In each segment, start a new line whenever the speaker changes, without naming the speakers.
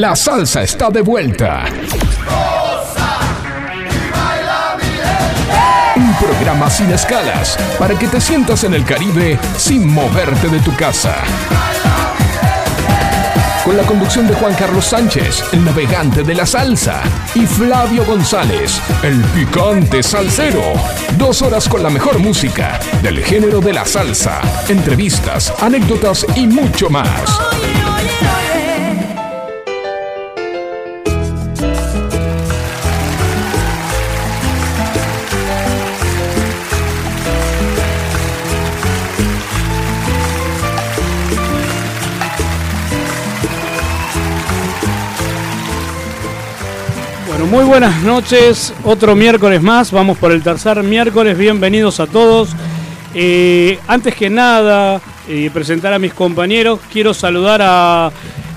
La salsa está de vuelta. Un programa sin escalas para que te sientas en el Caribe sin moverte de tu casa. Con la conducción de Juan Carlos Sánchez, el navegante de la salsa, y Flavio González, el picante salsero. Dos horas con la mejor música del género de la salsa, entrevistas, anécdotas y mucho más.
Muy buenas noches. Otro miércoles más. Vamos por el tercer miércoles. Bienvenidos a todos. Eh, antes que nada, eh, presentar a mis compañeros. Quiero saludar a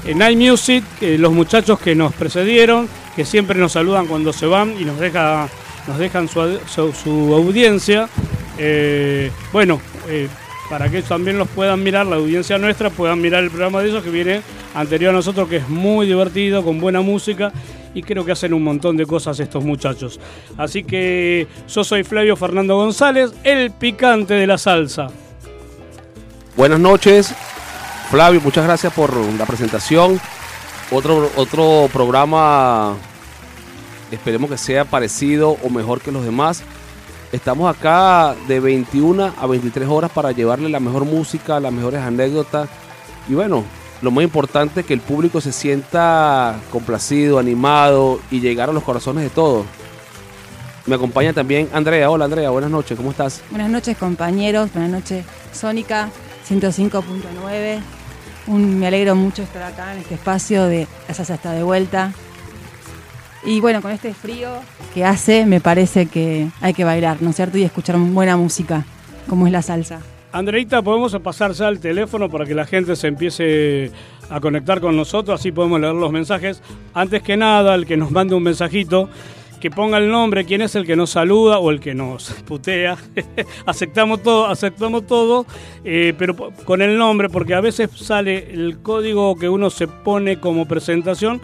eh, Night Music, los muchachos que nos precedieron, que siempre nos saludan cuando se van y nos, deja, nos dejan su, audiencia. bueno, para que también los puedan mirar, la audiencia nuestra, puedan mirar el programa de ellos que viene anterior a nosotros, que es muy divertido, con buena música y creo que hacen un montón de cosas estos muchachos. Así que yo soy Flavio Fernando González, el picante de la salsa.
Buenas noches, Flavio, muchas gracias por la presentación. Otro, otro programa, esperemos que sea parecido o mejor que los demás. Estamos acá de 21 a 23 horas para llevarle la mejor música, las mejores anécdotas. Y bueno, lo más importante es que el público se sienta complacido, animado y llegar a los corazones de todos. Me acompaña también Andrea. Hola Andrea, buenas noches, ¿cómo estás?
Buenas noches compañeros, buenas noches Sónica 105.9. Me alegro mucho estar acá en este espacio de La Salsa está de vuelta. Y bueno, con este frío que hace, me parece que hay que bailar, ¿no es cierto? Y escuchar buena música, como es la salsa.
Andreita, podemos pasar ya al teléfono para que la gente se empiece a conectar con nosotros, así podemos leer los mensajes. Antes que nada, el que nos mande un mensajito, que ponga el nombre, quién es el que nos saluda o el que nos putea. aceptamos todo, aceptamos todo, eh, pero con el nombre, porque a veces sale el código que uno se pone como presentación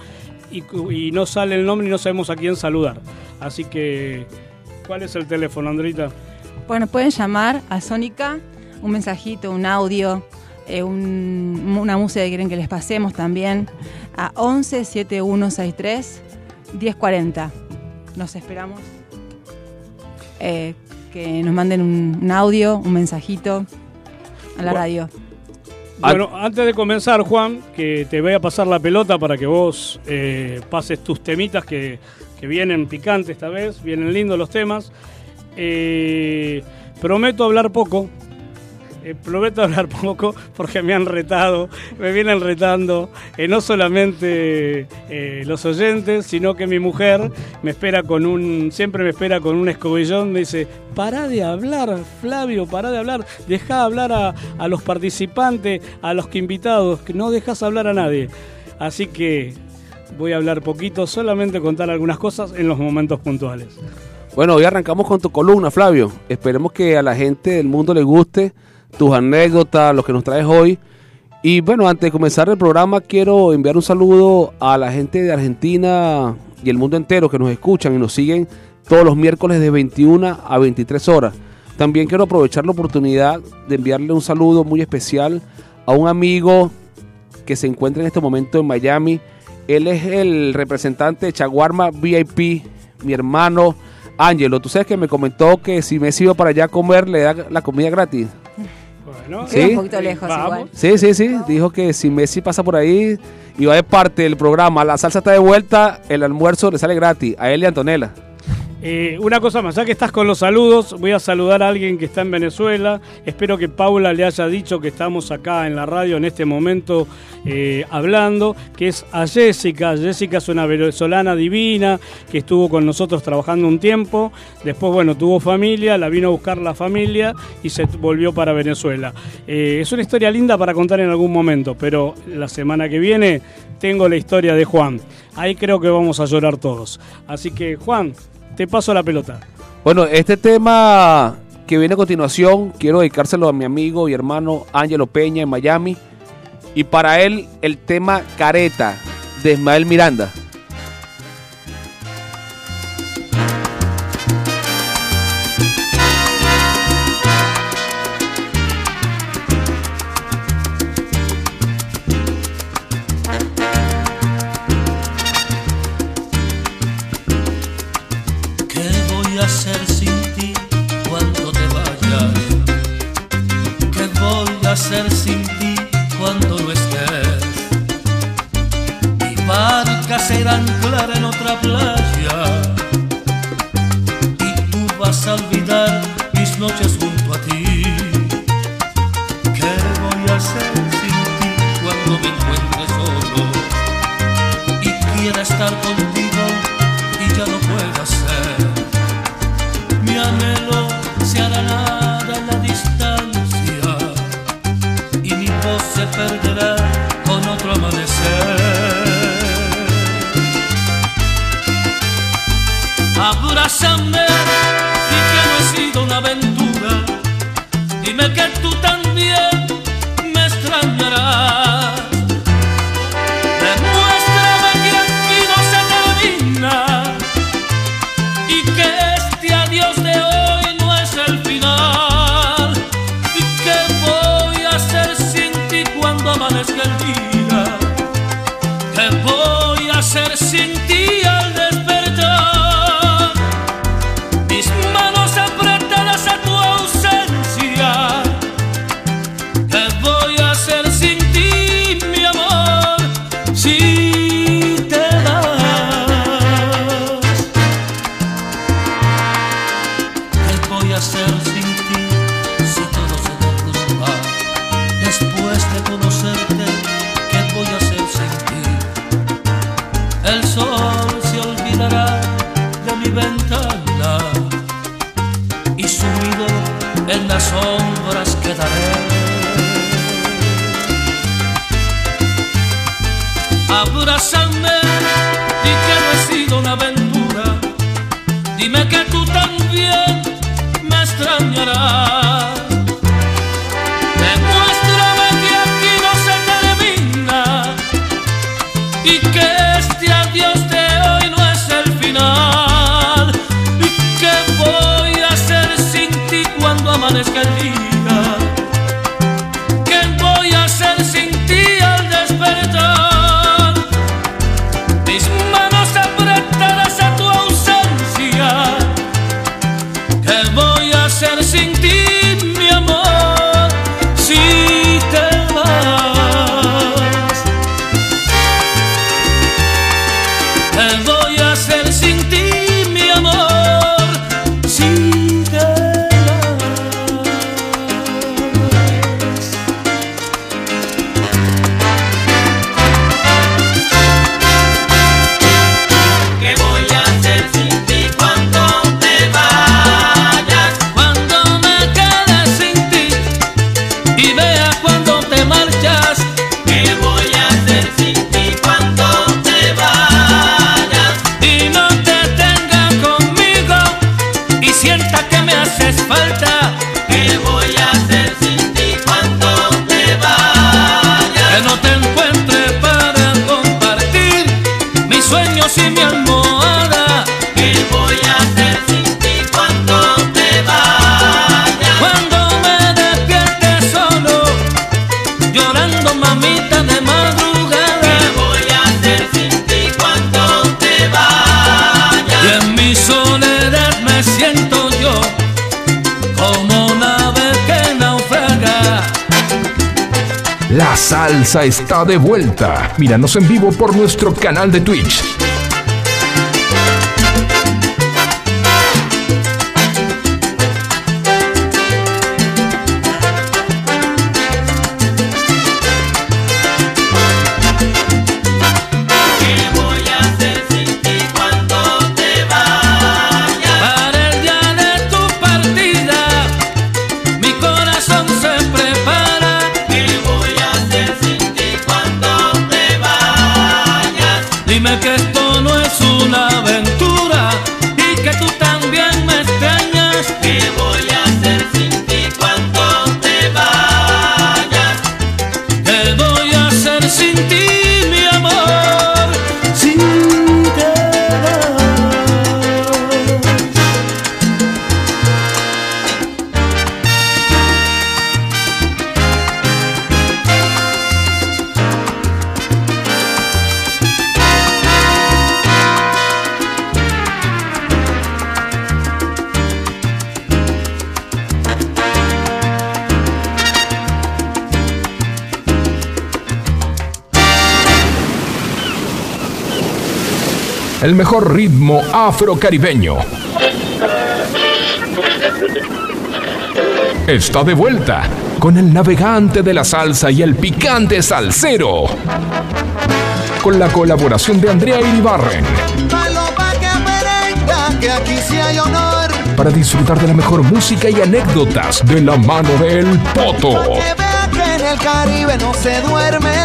y, y no sale el nombre y no sabemos a quién saludar. Así que, ¿cuál es el teléfono, Andreita?
Bueno, pueden llamar a Sónica un mensajito, un audio, eh, una música que quieren que les pasemos también a 11 7163 1040. Nos esperamos eh, que nos manden un, audio, un mensajito a la radio.
Bueno, antes de comenzar, Juan, que te voy a pasar la pelota para que vos eh, pases tus temitas que, que, vienen picantes esta vez, vienen lindos los temas. prometo hablar poco, eh, prometo hablar poco porque me han retado, me vienen retando, eh, no solamente eh, los oyentes, sino que mi mujer me espera con un, siempre me espera con un escobillón, me dice, para de hablar, Flavio, para de hablar, deja hablar a, a los participantes, a los que invitados, que no dejas hablar a nadie. Así que voy a hablar poquito, solamente contar algunas cosas en los momentos puntuales.
Bueno, hoy arrancamos con tu columna, Flavio. Esperemos que a la gente del mundo le guste tus anécdotas, lo que nos traes hoy. Y bueno, antes de comenzar el programa, quiero enviar un saludo a la gente de Argentina y el mundo entero que nos escuchan y nos siguen todos los miércoles de 21 a 23 horas. También quiero aprovechar la oportunidad de enviarle un saludo muy especial a un amigo que se encuentra en este momento en Miami. Él es el representante de Chaguarma VIP, mi hermano Ángelo. Tú sabes que me comentó que si me iba para allá a comer, le da la comida gratis.
¿Sí? un poquito lejos igual.
Sí, sí, sí. Dijo que si Messi pasa por ahí y va de parte del programa, la salsa está de vuelta, el almuerzo le sale gratis a él y a Antonella.
Eh, una cosa más, ya que estás con los saludos, voy a saludar a alguien que está en Venezuela. Espero que Paula le haya dicho que estamos acá en la radio en este momento eh, hablando, que es a Jessica. Jessica es una venezolana divina que estuvo con nosotros trabajando un tiempo. Después, bueno, tuvo familia, la vino a buscar la familia y se volvió para Venezuela. Eh, es una historia linda para contar en algún momento, pero la semana que viene tengo la historia de Juan. Ahí creo que vamos a llorar todos. Así que, Juan, te paso la pelota.
Bueno, este tema que viene a continuación, quiero dedicárselo a mi amigo y hermano Ángelo Peña en Miami. Y para él, el tema Careta
de Ismael Miranda.
está de vuelta. Míranos en vivo por nuestro canal de Twitch.
Mejor ritmo afrocaribeño. Está de vuelta con el navegante de la salsa y el picante salsero. Con la colaboración de Andrea Iribarren. Para disfrutar de la mejor música y anécdotas de la mano del Poto.
El Caribe no se duerme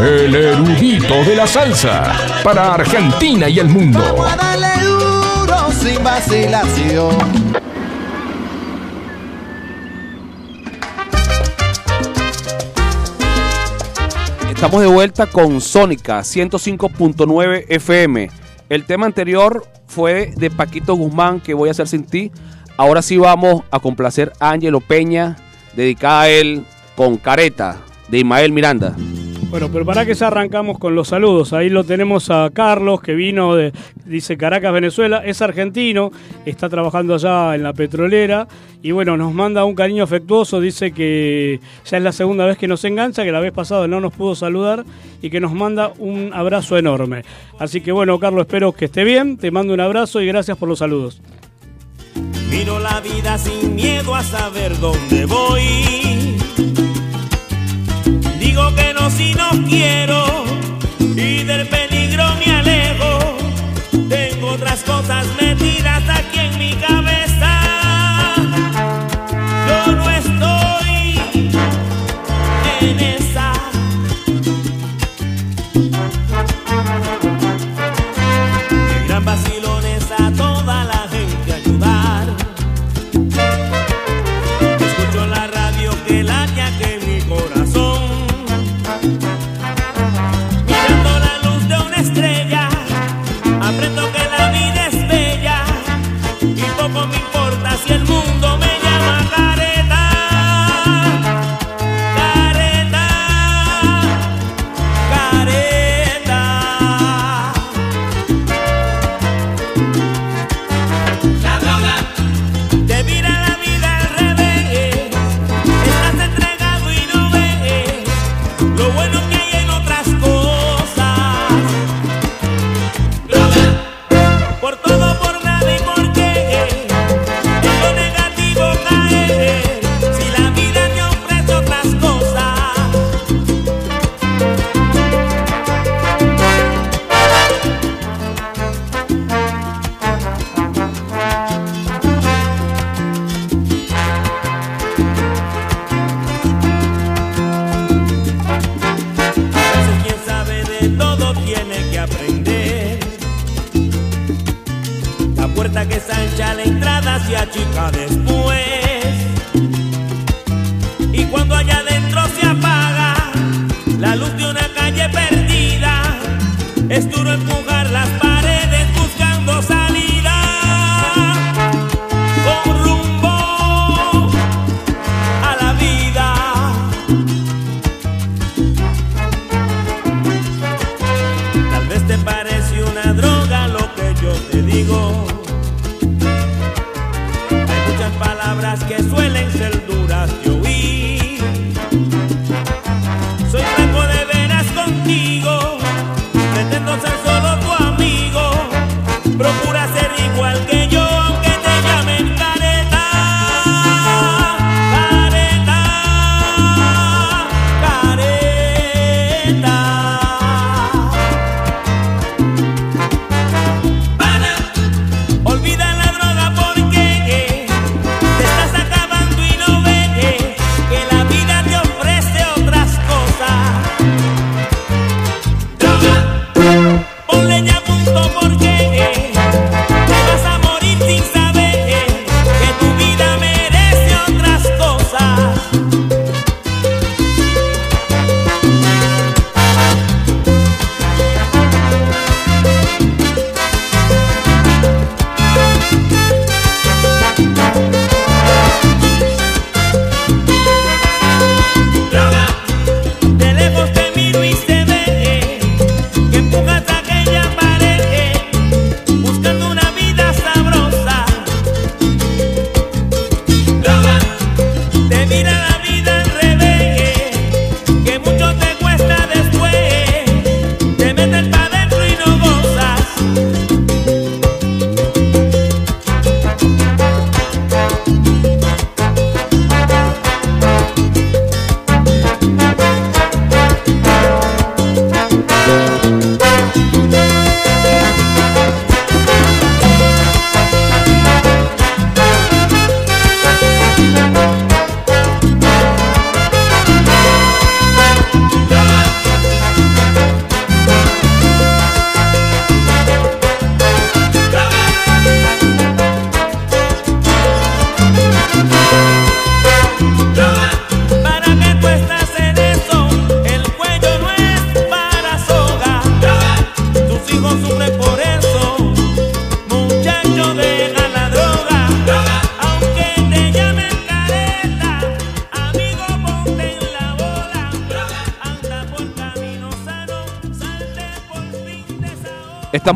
el
erudito de la salsa. Para Argentina y el mundo.
Vamos a darle duro sin vacilación.
Estamos de vuelta con Sónica 105.9 FM. El tema anterior fue de Paquito Guzmán, que voy a hacer sin ti. Ahora sí vamos a complacer a Ángelo Peña, dedicada a él con Careta, de Ismael Miranda.
Bueno, pero para que se arrancamos con los saludos. Ahí lo tenemos a Carlos, que vino de, dice Caracas, Venezuela. Es argentino, está trabajando allá en la petrolera. Y bueno, nos manda un cariño afectuoso. Dice que ya es la segunda vez que nos engancha, que la vez pasada no nos pudo saludar. Y que nos manda un abrazo enorme. Así que bueno, Carlos, espero que esté bien. Te mando un abrazo y gracias por los saludos.
Miro la vida sin miedo a saber dónde voy. Digo que no si no quiero y del peligro me alejo. Tengo otras cosas metidas aquí en mi cabeza. Si el mundo me achica después. Y cuando allá adentro se apaga la luz de una calle perdida, es duro empujar las paredes buscando salida.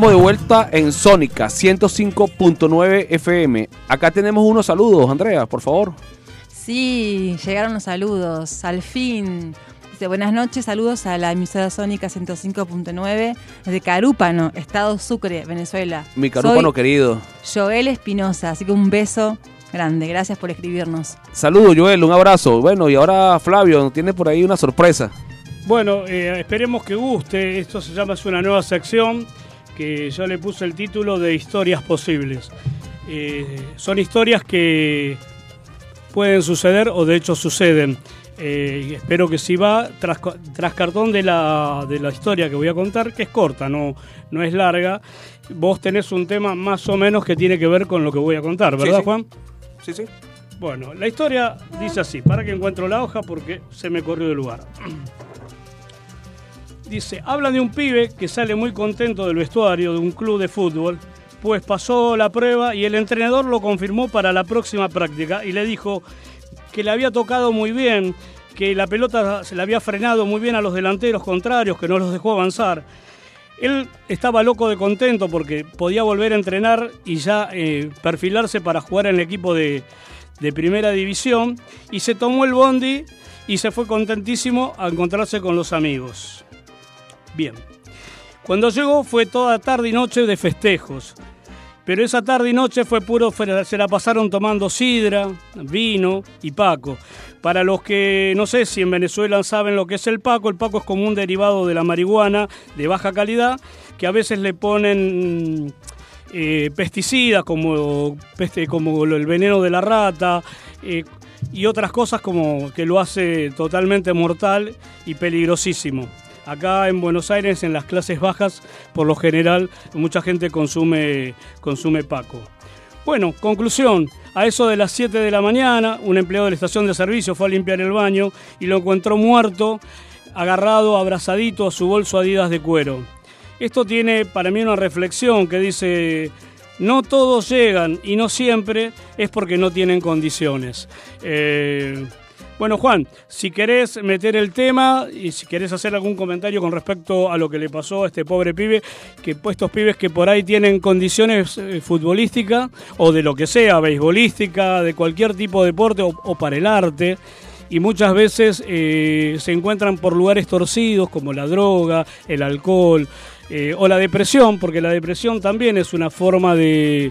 Estamos de vuelta en Sónica 105.9 FM. Acá tenemos unos saludos, Andrea, por favor.
Sí, llegaron los saludos. Al fin. Dice, buenas noches, saludos a la emisora Sónica 105.9 de Carúpano, Estado Sucre, Venezuela.
Mi carúpano
Soy
querido.
Joel Espinosa, así que un beso grande. Gracias por escribirnos.
Saludos, Joel, un abrazo. Bueno, y ahora Flavio tiene por ahí una sorpresa.
Bueno, eh, esperemos que guste. Esto se llama, es una nueva sección que yo le puse el título de Historias Posibles. Eh, son historias que pueden suceder o de hecho suceden. Eh, espero que si va tras, tras cartón de la, de la historia que voy a contar, que es corta, no, no es larga, vos tenés un tema más o menos que tiene que ver con lo que voy a contar, ¿verdad,
Sí, sí.
Juan?
Sí, sí.
Bueno, la historia dice así, para que encuentro la hoja porque se me corrió del lugar. Dice, habla de un pibe que sale muy contento del vestuario de un club de fútbol, pues pasó la prueba y el entrenador lo confirmó para la próxima práctica y le dijo que le había tocado muy bien, que la pelota se le había frenado muy bien a los delanteros contrarios, que no los dejó avanzar. Él estaba loco de contento porque podía volver a entrenar y ya eh, perfilarse para jugar en el equipo de primera división y se tomó el bondi y se fue contentísimo a encontrarse con los amigos. Bien. Cuando llegó fue toda tarde y noche de festejos. Pero esa tarde y noche fue puro, se la pasaron tomando sidra, vino y paco. Para los que no sé si en Venezuela saben lo que es el paco, el paco es como un derivado de la marihuana de baja calidad que a veces le ponen eh, pesticidas como, el veneno de la rata eh, y otras cosas como que lo hace totalmente mortal y peligrosísimo. Acá en Buenos Aires, en las clases bajas, por lo general, mucha gente consume, consume Paco. Bueno, conclusión. A eso de las 7 de la mañana, un empleado de la estación de servicio fue a limpiar el baño y lo encontró muerto, agarrado, abrazadito a su bolso Adidas de cuero. Esto tiene para mí una reflexión que dice, no todos llegan y no siempre es porque no tienen condiciones. Eh, bueno, Juan, si querés meter el tema y si querés hacer algún comentario con respecto a lo que le pasó a este pobre pibe, que pues, estos pibes que por ahí tienen condiciones eh, futbolísticas o de lo que sea, beisbolística, de cualquier tipo de deporte o, para el arte, y muchas veces eh, se encuentran por lugares torcidos como la droga, el alcohol eh, o la depresión, porque la depresión también es una forma de,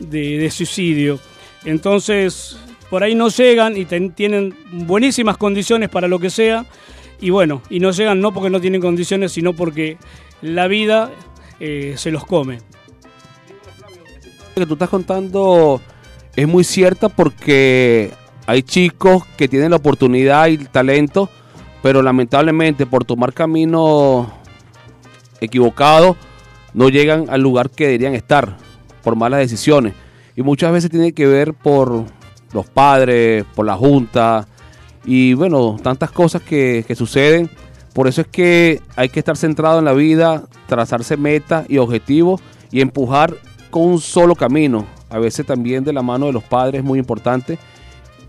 de- de suicidio. Entonces, por ahí no llegan y ten- tienen buenísimas condiciones para lo que sea, y bueno, y no llegan no porque no tienen condiciones, sino porque la vida eh, se los come.
Lo que tú estás contando es muy cierta porque hay chicos que tienen la oportunidad y el talento, pero lamentablemente por tomar camino equivocado no llegan al lugar que deberían estar por malas decisiones. Y muchas veces tiene que ver por los padres, por la junta y bueno, tantas cosas que, que suceden. Por eso es que hay que estar centrado en la vida, trazarse metas y objetivos y empujar con un solo camino. A veces también de la mano de los padres es muy importante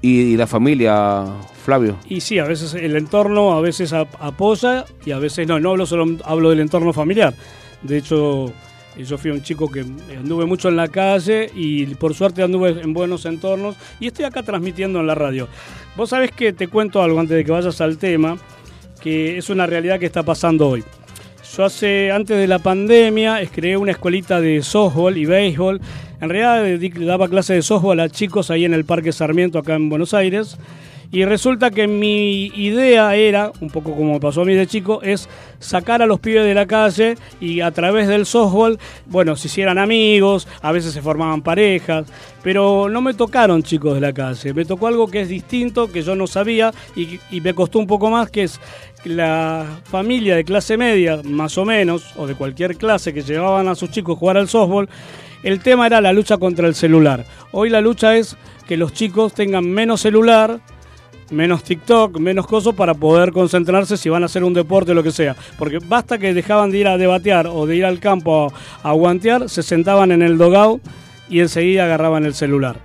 y, la familia, Flavio.
Y sí, a veces el entorno a veces ap- apoya y a veces no. No hablo solo hablo del entorno familiar. De hecho, yo fui un chico que anduve mucho en la calle y por suerte anduve en buenos entornos y estoy acá transmitiendo en la radio. Vos sabés que te cuento algo antes de que vayas al tema, que es una realidad que está pasando hoy. Yo hace, antes de la pandemia, creé una escuelita de softball y béisbol. En realidad daba clase de softball a chicos ahí en el Parque Sarmiento, acá en Buenos Aires. Y resulta que mi idea era, un poco como pasó a mí de chico, es sacar a los pibes de la calle y a través del softball, bueno, se hicieran amigos, a veces se formaban parejas, pero no me tocaron chicos de la calle, me tocó algo que es distinto, que yo no sabía y, y me costó un poco más, que es la familia de clase media, más o menos, o de cualquier clase que llevaban a sus chicos a jugar al softball, el tema era la lucha contra el celular. Hoy la lucha es que los chicos tengan menos celular, menos TikTok, menos cosas para poder concentrarse si van a hacer un deporte o lo que sea. Porque basta que dejaban de ir a debatear o de ir al campo a, guantear, se sentaban en el dogout y enseguida agarraban el celular.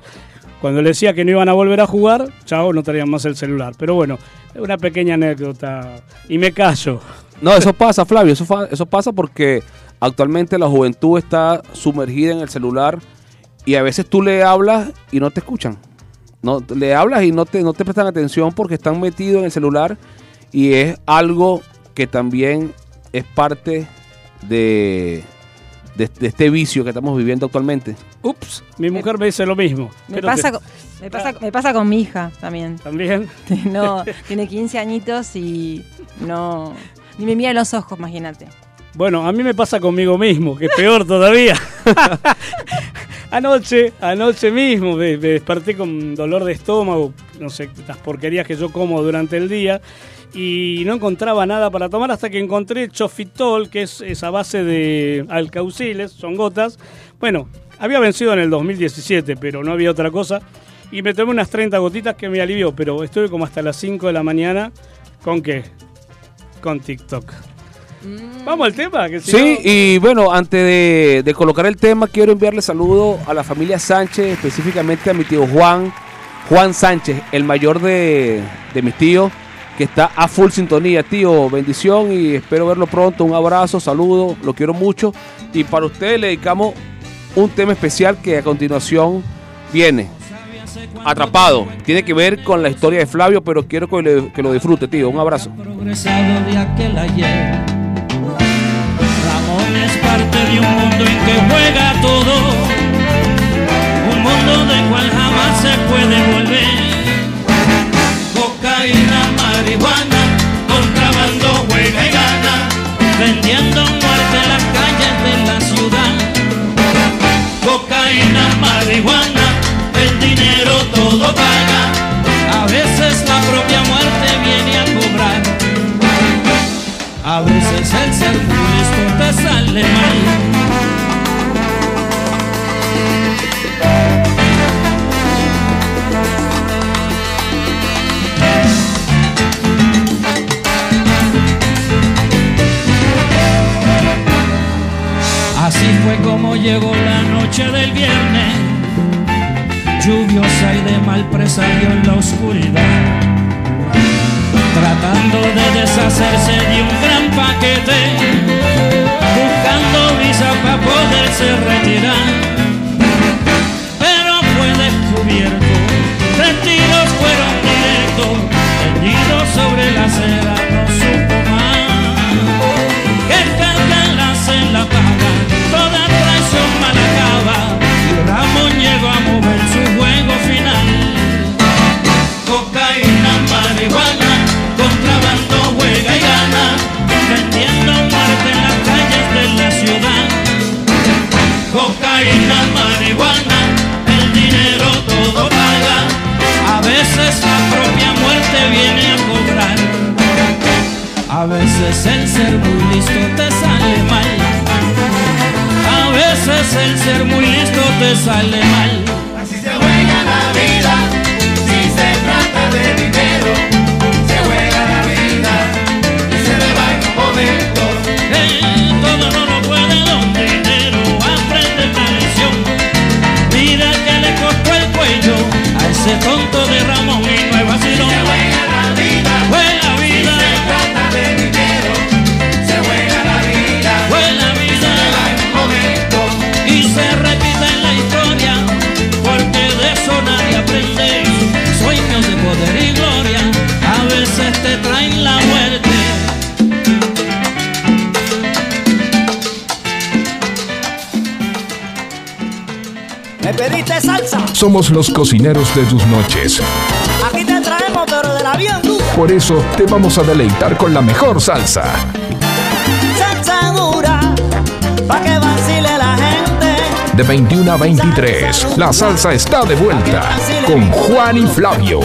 Cuando le decía que no iban a volver a jugar, chao, no traían más el celular. Pero bueno, una pequeña anécdota. Y me callo.
No, eso pasa, Flavio, eso, eso pasa porque Actualmente la juventud está sumergida en el celular y a veces tú le hablas y no te escuchan. No, le hablas y no te, no te prestan atención porque están metidos en el celular y es algo que también es parte de, de, de este vicio que estamos viviendo actualmente.
Ups, mi mujer me dice lo mismo.
Me pasa, con, me, pasa, me pasa con mi hija también.
También.
No, tiene 15 añitos y no. Ni me mira los ojos, imagínate.
Bueno, a mí me pasa conmigo mismo, que es peor todavía. anoche, anoche mismo me, desperté con dolor de estómago, no sé, las porquerías que yo como durante el día, y no encontraba nada para tomar hasta que encontré Chofitol, que es esa base de alcauciles, son gotas. Bueno, había vencido en el 2017, pero no había otra cosa. Y me tomé unas 30 gotitas que me alivió, pero estuve como hasta las 5 de la mañana. ¿Con qué? Con TikTok. Vamos al tema, que si
Sí,
no-
y bueno, antes de, de colocar el tema, quiero enviarle saludo a la familia Sánchez, específicamente a mi tío Juan, Juan Sánchez, el mayor de, de mis tíos, que está a full sintonía. Tío, bendición y espero verlo pronto. Un abrazo, saludo, lo quiero mucho. Y para ustedes le dedicamos un tema especial que a continuación viene. Atrapado. Tiene que ver con la historia de Flavio, pero quiero que, le- que lo disfrute, tío. Un abrazo.
Parte de un mundo en que juega todo, un mundo del cual jamás se puede volver. Cocaína, marihuana, contrabando, juega y gana, vendiendo muerte en las calles de la ciudad. Cocaína, marihuana, el dinero todo paga. A veces la propia A veces el ser listo te sale mal. Así fue como llegó la noche del viernes, lluviosa y de mal presagio en la oscuridad tratando de deshacerse de un paquete, buscando visa para poderse retirar. Pero fue descubierto, tres tiros fueron directos, tendidos sobre la acera, a veces la propia muerte viene a cobrar. A veces el ser muy listo te sale mal. A veces el ser muy listo te sale mal.
Así se juega la vida, si se trata de dinero, se juega la vida y se le va en un momento.
Todo no lo puede don dinero, aprende la lección. Mira que le costó el cuello a ese tonto
¿Me pediste salsa?
Somos los cocineros de tus noches.
Aquí te traemos, pero de la bien dura.
Por eso te vamos a deleitar con la mejor salsa.
Salsa dura, pa' que vacile la gente.
De 21 a 23, la salsa está de vuelta con Juan y Flavio.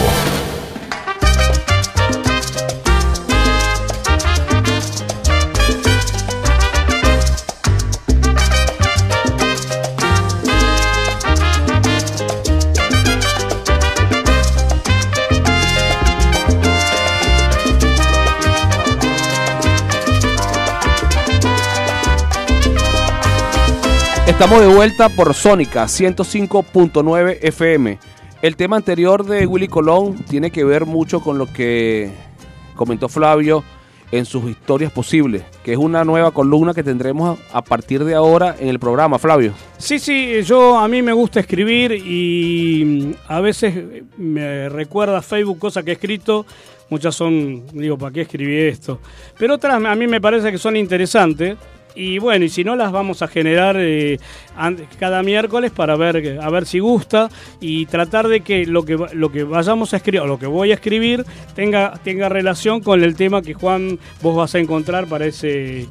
Estamos de vuelta por Sónica 105.9 FM. El tema anterior de Willy Colón tiene que ver mucho con lo que comentó Flavio en sus historias posibles, que es una nueva columna que tendremos a, partir de ahora en el programa, Flavio.
Sí, sí, yo a mí me gusta escribir y mm, a veces me recuerda Facebook cosas que he escrito. Muchas son, digo, ¿para qué escribí esto? Pero otras a mí me parece que son interesantes. Y bueno, y si no las vamos a generar eh, cada miércoles para ver a ver si gusta y tratar de que lo que lo que vayamos a escribir o lo que voy a escribir tenga tenga relación con el tema que Juan vos vas a encontrar para ese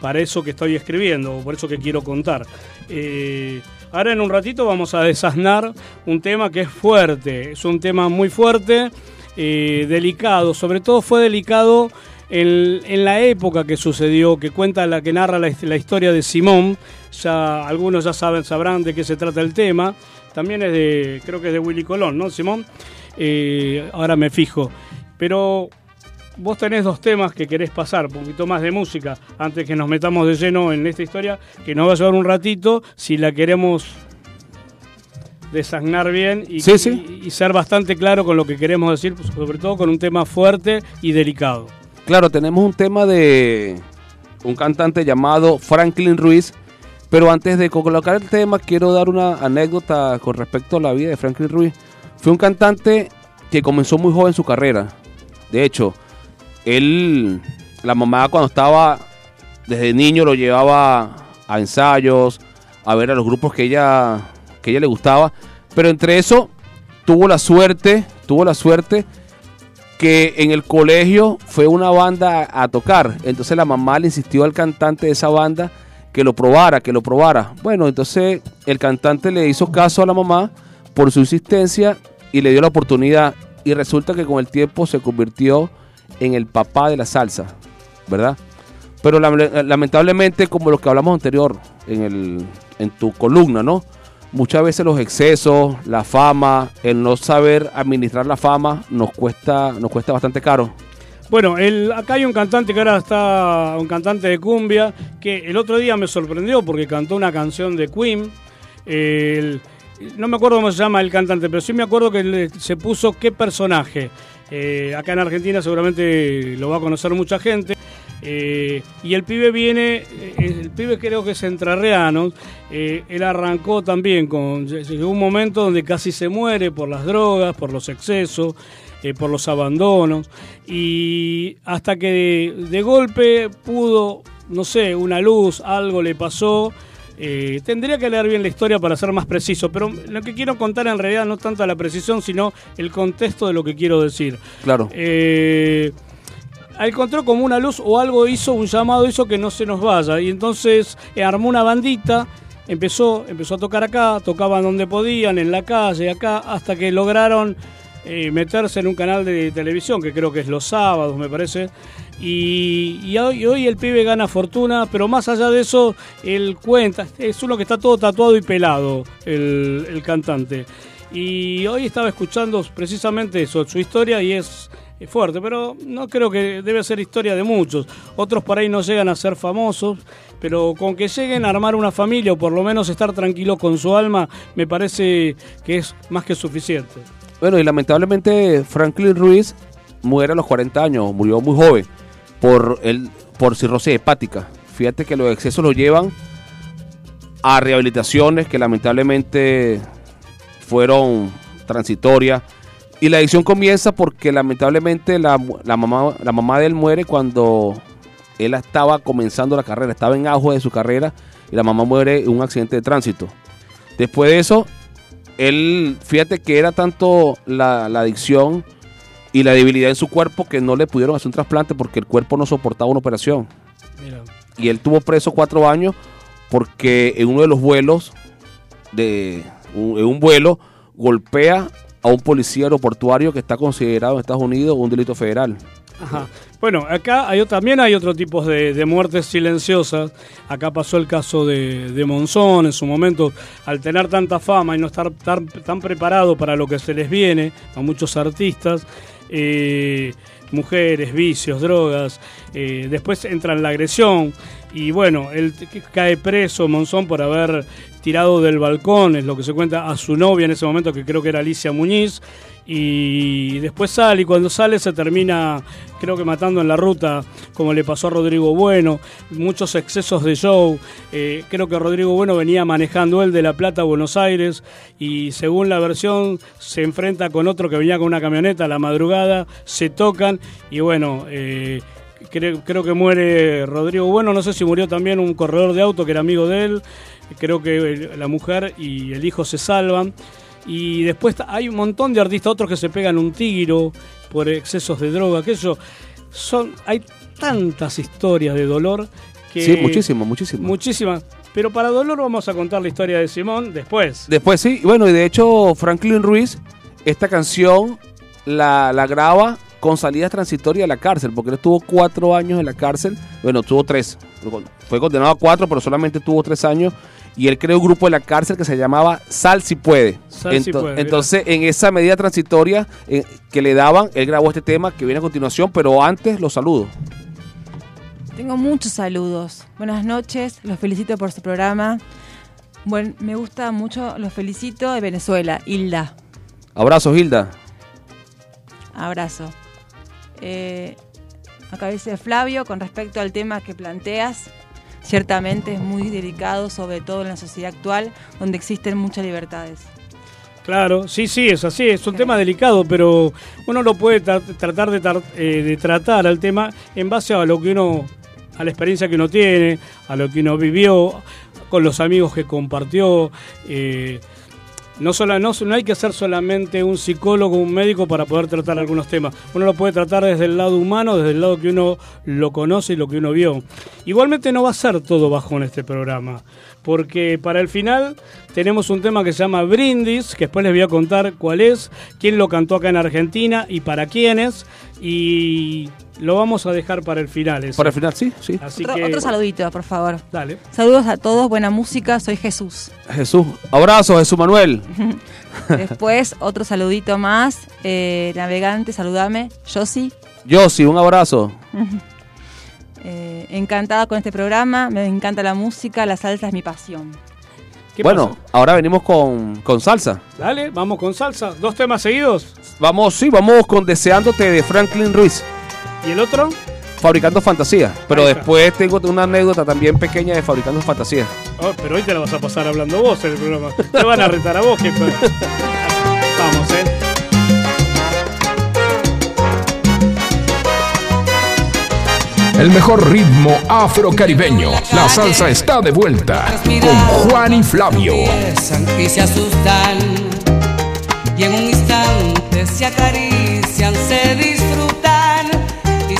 para eso que estoy escribiendo, por eso que quiero contar. Eh, ahora en un ratito vamos a desasnar un tema que es fuerte, es un tema muy fuerte, eh, delicado, sobre todo fue delicado en, en la época que sucedió, que cuenta la que narra la, hist- la historia de Simón, ya algunos ya saben, sabrán de qué se trata el tema, también es de, creo que es de Willy Colón, ¿no, Simón? Eh, ahora me fijo, pero vos tenés dos temas que querés pasar, un poquito más de música, antes que nos metamos de lleno en esta historia, que nos va a llevar un ratito, si la queremos desagnar bien y,
Sí, sí.
y- y ser bastante claro con lo que queremos decir, sobre todo con un tema fuerte y delicado.
Claro, tenemos un tema de un cantante llamado Franklin Ruiz, pero antes de colocar el tema quiero dar una anécdota con respecto a la vida de Franklin Ruiz. Fue un cantante que comenzó muy joven su carrera. De hecho, él, la mamá cuando estaba desde niño lo llevaba a ensayos, a ver a los grupos que ella, que ella le gustaba, pero entre eso tuvo la suerte, tuvo la suerte que en el colegio fue una banda a tocar. Entonces la mamá le insistió al cantante de esa banda que lo probara, que lo probara. Bueno, entonces el cantante le hizo caso a la mamá por su insistencia y le dio la oportunidad. Y resulta que con el tiempo se convirtió en el papá de la salsa, ¿verdad? Pero lam- lamentablemente, como lo que hablamos anterior en, el, en tu columna, ¿no? Muchas veces los excesos, la fama, el no saber administrar la fama nos cuesta, nos cuesta bastante caro.
Bueno, el, acá hay un cantante que ahora está, un cantante de cumbia, que el otro día me sorprendió porque cantó una canción de Queen. No me acuerdo cómo se llama el cantante, pero sí me acuerdo que se puso qué personaje. Eh, acá en Argentina seguramente lo va a conocer mucha gente. Eh, y el pibe viene, eh, el pibe creo que es entrerriano, eh, él arrancó también con, llegó un momento donde casi se muere por las drogas, por los excesos, eh, por los abandonos, y hasta que de, de golpe pudo, no sé, una luz, algo le pasó. tendría que leer bien la historia para ser más preciso, pero lo que quiero contar en realidad no tanto la precisión, sino el contexto de lo que quiero decir.
Claro.
Eh, encontró como una luz o algo hizo, un llamado hizo que no se nos vaya. Y entonces eh, armó una bandita, empezó, empezó a tocar acá, tocaban donde podían, en la calle, acá, hasta que lograron eh, meterse en un canal de televisión, que creo que es los sábados, me parece. Y, hoy, el pibe gana fortuna, pero más allá de eso, él cuenta, es uno que está todo tatuado y pelado, el, el cantante. Y hoy estaba escuchando precisamente eso, su historia, y es fuerte, pero no creo que debe ser historia de muchos. Otros por ahí no llegan a ser famosos, pero con que lleguen a armar una familia o por lo menos estar tranquilo con su alma, me parece que es más que suficiente.
Bueno, y lamentablemente Franklin Ruiz muere a los 40 años, murió muy joven por, el, por cirrosis hepática. Fíjate que los excesos lo llevan a rehabilitaciones que lamentablemente fueron transitorias. Y la adicción comienza porque lamentablemente la, la mamá, la mamá de él muere cuando él estaba comenzando la carrera, estaba en auge de su carrera y la mamá muere en un accidente de tránsito. Después de eso, él, fíjate que era tanto la, la adicción y la debilidad en su cuerpo que no le pudieron hacer un trasplante porque el cuerpo no soportaba una operación.
Mira.
Y él tuvo preso cuatro años porque en uno de los vuelos, de en un vuelo, golpea a un policía aeroportuario que está considerado en Estados Unidos un delito federal.
Ajá. Bueno, acá hay, también hay otro tipo de, muertes silenciosas. Acá pasó el caso de, Monzón en su momento, al tener tanta fama y no estar tan, tan preparado para lo que se les viene a muchos artistas. eh, mujeres, vicios, drogas, eh, después entra en la agresión Y bueno, él cae preso, Monzón, por haber tirado del balcón, es lo que se cuenta, a su novia en ese momento, que creo que era Alicia Muñiz. Y después sale, y cuando sale se termina, creo que matando en la ruta, como le pasó a Rodrigo Bueno. Muchos excesos de show. Eh, creo que Rodrigo Bueno venía manejando él de La Plata a Buenos Aires, y según la versión, se enfrenta con otro que venía con una camioneta a la madrugada, se tocan, y bueno. eh, Creo, creo que muere Rodrigo Bueno, no sé si murió también un corredor de auto que era amigo de él, creo que la mujer y el hijo se salvan. Y después hay un montón de artistas, otros que se pegan un tiro por excesos de droga, que eso son, hay tantas historias de dolor que...
Sí, muchísimo, muchísimo.
Muchísimas. Pero para dolor vamos a contar la historia de Simón después.
Después sí, bueno, y de hecho Franklin Ruiz, esta canción la, la graba con salidas transitorias de la cárcel, porque él estuvo cuatro años en la cárcel, bueno, tuvo tres, fue condenado a cuatro, pero solamente tuvo tres años, y él creó un grupo en la cárcel que se llamaba Sal si puede.
Sal Si
Ento-
Puede, mira.
entonces, en esa medida transitoria eh, que le daban, él grabó este tema que viene a continuación, pero antes los saludo.
Tengo muchos saludos. Buenas noches, los felicito por su programa. Bueno, me gusta mucho, los felicito de Venezuela, Hilda.
Abrazos, Hilda.
Abrazo. Eh, acá dice Flavio, con respecto al tema que planteas, ciertamente es muy delicado, sobre todo en la sociedad actual, donde existen muchas libertades.
Claro, sí, sí, es así, es un tema delicado, pero uno lo puede tra- tratar de, tar- eh, de tratar al tema en base a lo que uno, a la experiencia que uno tiene, a lo que uno vivió, con los amigos que compartió. eh, no, sola- no, no hay que ser solamente un psicólogo, un médico para poder tratar algunos temas. Uno lo puede tratar desde el lado humano, desde el lado que uno lo conoce y lo que uno vio. Igualmente no va a ser todo bajo en este programa, porque para el final tenemos un tema que se llama Brindis, que después les voy a contar cuál es, quién lo cantó acá en Argentina y para quiénes, y lo vamos a dejar para el final.
Para el final, sí, sí.
Así
Otro,
que,
otro saludito, por favor.
Dale.
Saludos a todos, buena música, soy Jesús.
Jesús. Abrazos, Jesús Manuel.
Después, otro saludito más. eh, navegante, saludame. Yossi,
Yossi, un abrazo.
eh, encantada con este programa. Me encanta la música, la salsa es mi pasión.
¿Qué
Bueno,
pasa?
ahora venimos con, con salsa.
Dale, vamos con salsa. Dos temas seguidos.
Vamos, sí, vamos con Deseándote de Franklin Ruiz,
¿Y el otro?
Fabricando Fantasía. Pero después tengo una anécdota también pequeña de Fabricando Fantasía.
Oh, pero hoy te la vas a pasar hablando vos en el programa. Te van a retar a vos. Que... Vamos, eh.
El mejor ritmo afrocaribeño. La salsa está de vuelta con Juan y Flavio.
Y se asustan y en un instante se acarician, se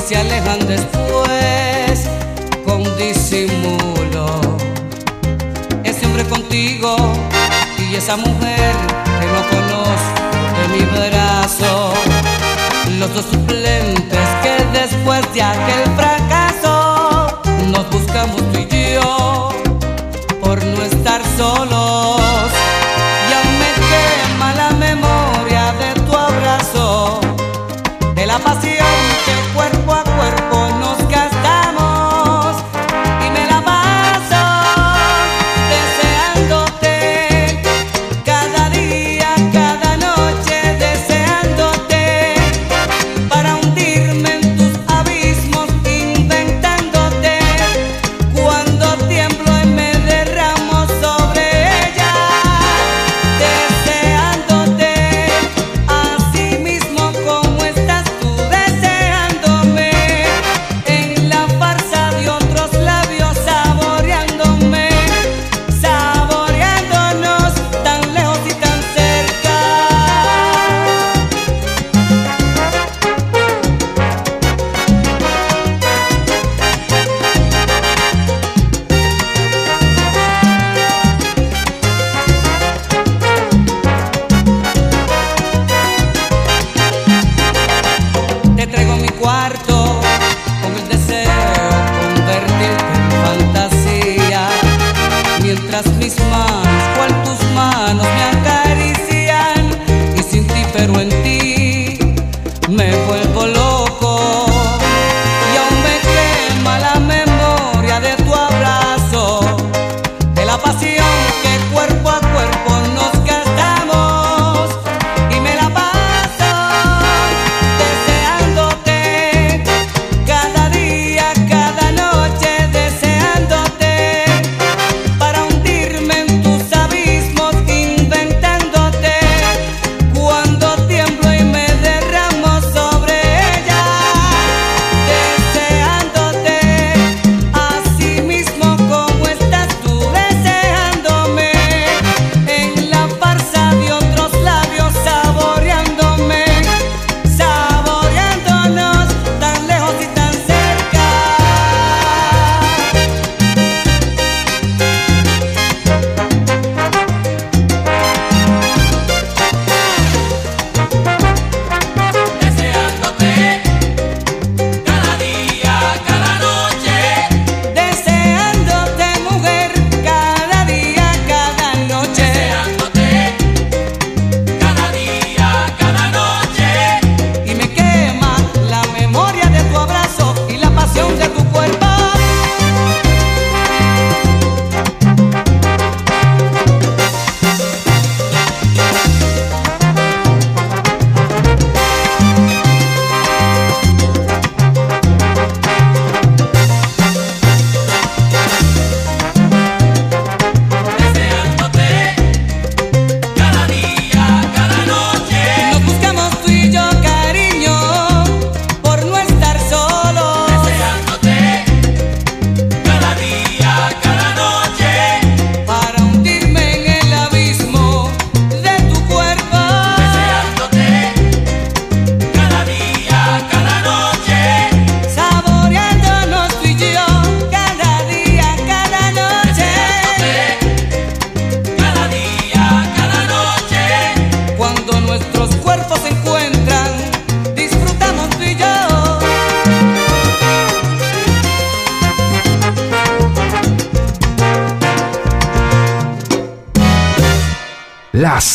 se alejan después con disimulo. Ese hombre contigo y esa mujer que no conozco de mi brazo. Los dos suplentes que después de aquel fracaso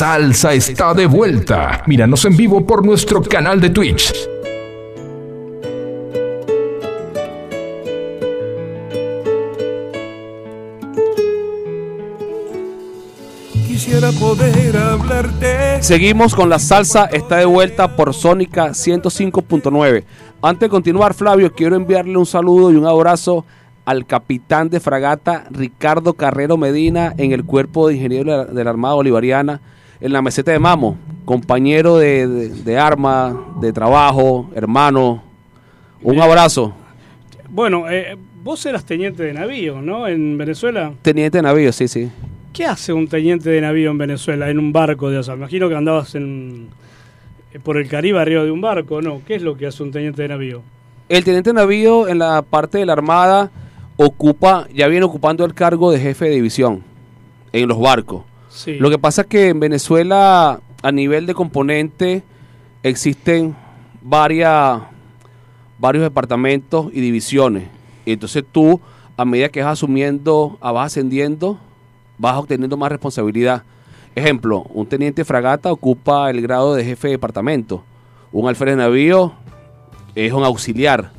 salsa está de vuelta. Míranos en vivo por nuestro canal de Twitch.
Quisiera poder hablarte.
Seguimos con la salsa, está de vuelta por Sónica 105.9. Antes de continuar, Flavio, quiero enviarle un saludo y un abrazo al capitán de fragata Ricardo Carrero Medina en el cuerpo de ingeniero de la, de la Armada Bolivariana en la meseta de Mamo, compañero de, de, de arma, de trabajo, hermano. Un abrazo.
Bueno, eh, vos eras teniente de navío, ¿no? En Venezuela.
Teniente de navío, sí, sí.
¿Qué hace un teniente de navío en Venezuela, en un barco de asal? Imagino que andabas en, eh, por el Caribe arriba de un barco, ¿no? ¿Qué es lo que hace un teniente de navío?
El teniente de navío en la parte de la Armada ocupa, ya viene ocupando el cargo de jefe de división en los barcos. Lo que pasa es que en Venezuela, a nivel de componente, existen varias, varios departamentos y divisiones. Y entonces tú, a medida que vas asumiendo, ah, vas ascendiendo, vas obteniendo más responsabilidad. Ejemplo, un teniente fragata ocupa el grado de jefe de departamento. Un alférez de navío es un auxiliar.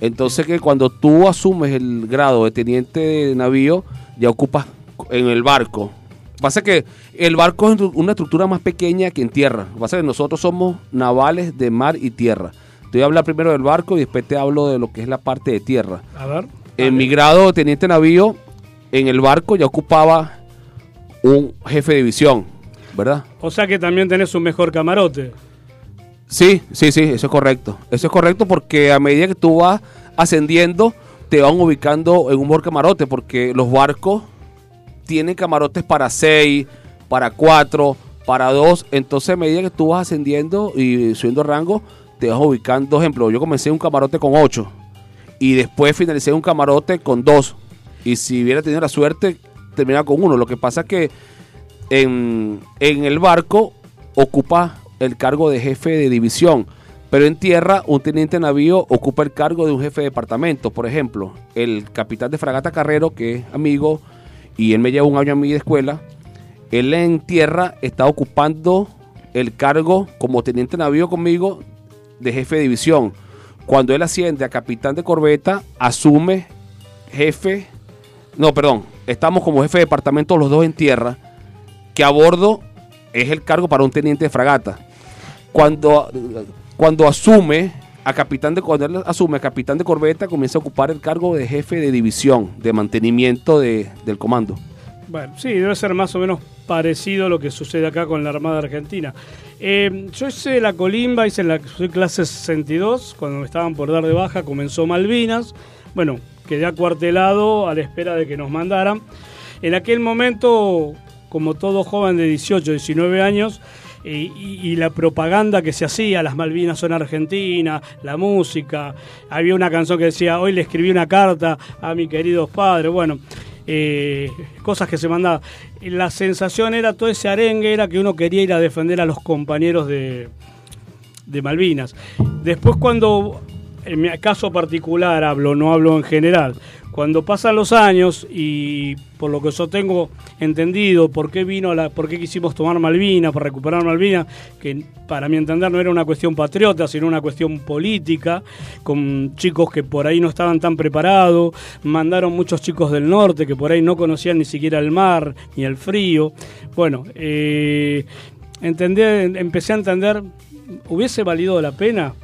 Entonces que cuando tú asumes el grado de teniente de navío, ya ocupas en el barco. Pasa que el barco es una estructura más pequeña que en tierra. Pasa que nosotros somos navales de mar y tierra. Te voy a hablar primero del barco y después te hablo de lo que es la parte de tierra.
A ver.
En mi grado de teniente navío, en el barco ya ocupaba un jefe de división, ¿verdad?
O sea que también tenés un mejor camarote.
Sí, sí, sí, eso es correcto. Eso es correcto porque a medida que tú vas ascendiendo, te van ubicando en un mejor camarote, porque los barcos tienen camarotes para seis, para cuatro, para dos. Entonces, a medida que tú vas ascendiendo y subiendo rango, te vas ubicando. Ejemplo, yo comencé un camarote con ocho y después finalicé un camarote con dos. Y si hubiera tenido la suerte, terminaba con uno. Lo que pasa es que en, en el barco ocupa el cargo de jefe de división. Pero en tierra, un teniente navío ocupa el cargo de un jefe de departamento. Por ejemplo, el capitán de fragata Carrero, que es amigo y él me lleva un año a mí de escuela, él en tierra está ocupando el cargo como teniente navío conmigo de jefe de división. Cuando él asciende a capitán de corbeta, asume jefe, no, perdón, estamos como jefe de departamento los dos en tierra, que a bordo es el cargo para un teniente de fragata. Cuando, cuando asume a capitán de cuando asume capitán de corbeta, comienza a ocupar el cargo de jefe de división, de mantenimiento de, del comando.
Bueno, sí, debe ser más o menos parecido a lo que sucede acá con la Armada Argentina. Eh, yo hice la colimba, hice la soy clase 62, cuando me estaban por dar de baja, comenzó Malvinas. Bueno, quedé acuartelado a la espera de que nos mandaran. En aquel momento, como todo joven de 18, 19 años, y, la propaganda que se hacía, las Malvinas son Argentina, la música, había una canción que decía, hoy le escribí una carta a mi queridos padres, bueno, eh, cosas que se mandaban. La sensación era, todo ese arengue era que uno quería ir a defender a los compañeros de, de Malvinas. Después cuando, en mi caso particular hablo, no hablo en general, cuando pasan los años y por lo que yo tengo entendido, por qué vino la, por qué quisimos tomar Malvinas, para recuperar Malvinas, que para mi entender no era una cuestión patriota, sino una cuestión política, con chicos que por ahí no estaban tan preparados, mandaron muchos chicos del norte que por ahí no conocían ni siquiera el mar ni el frío. Bueno, eh, empecé a entender, ¿hubiese valido la pena?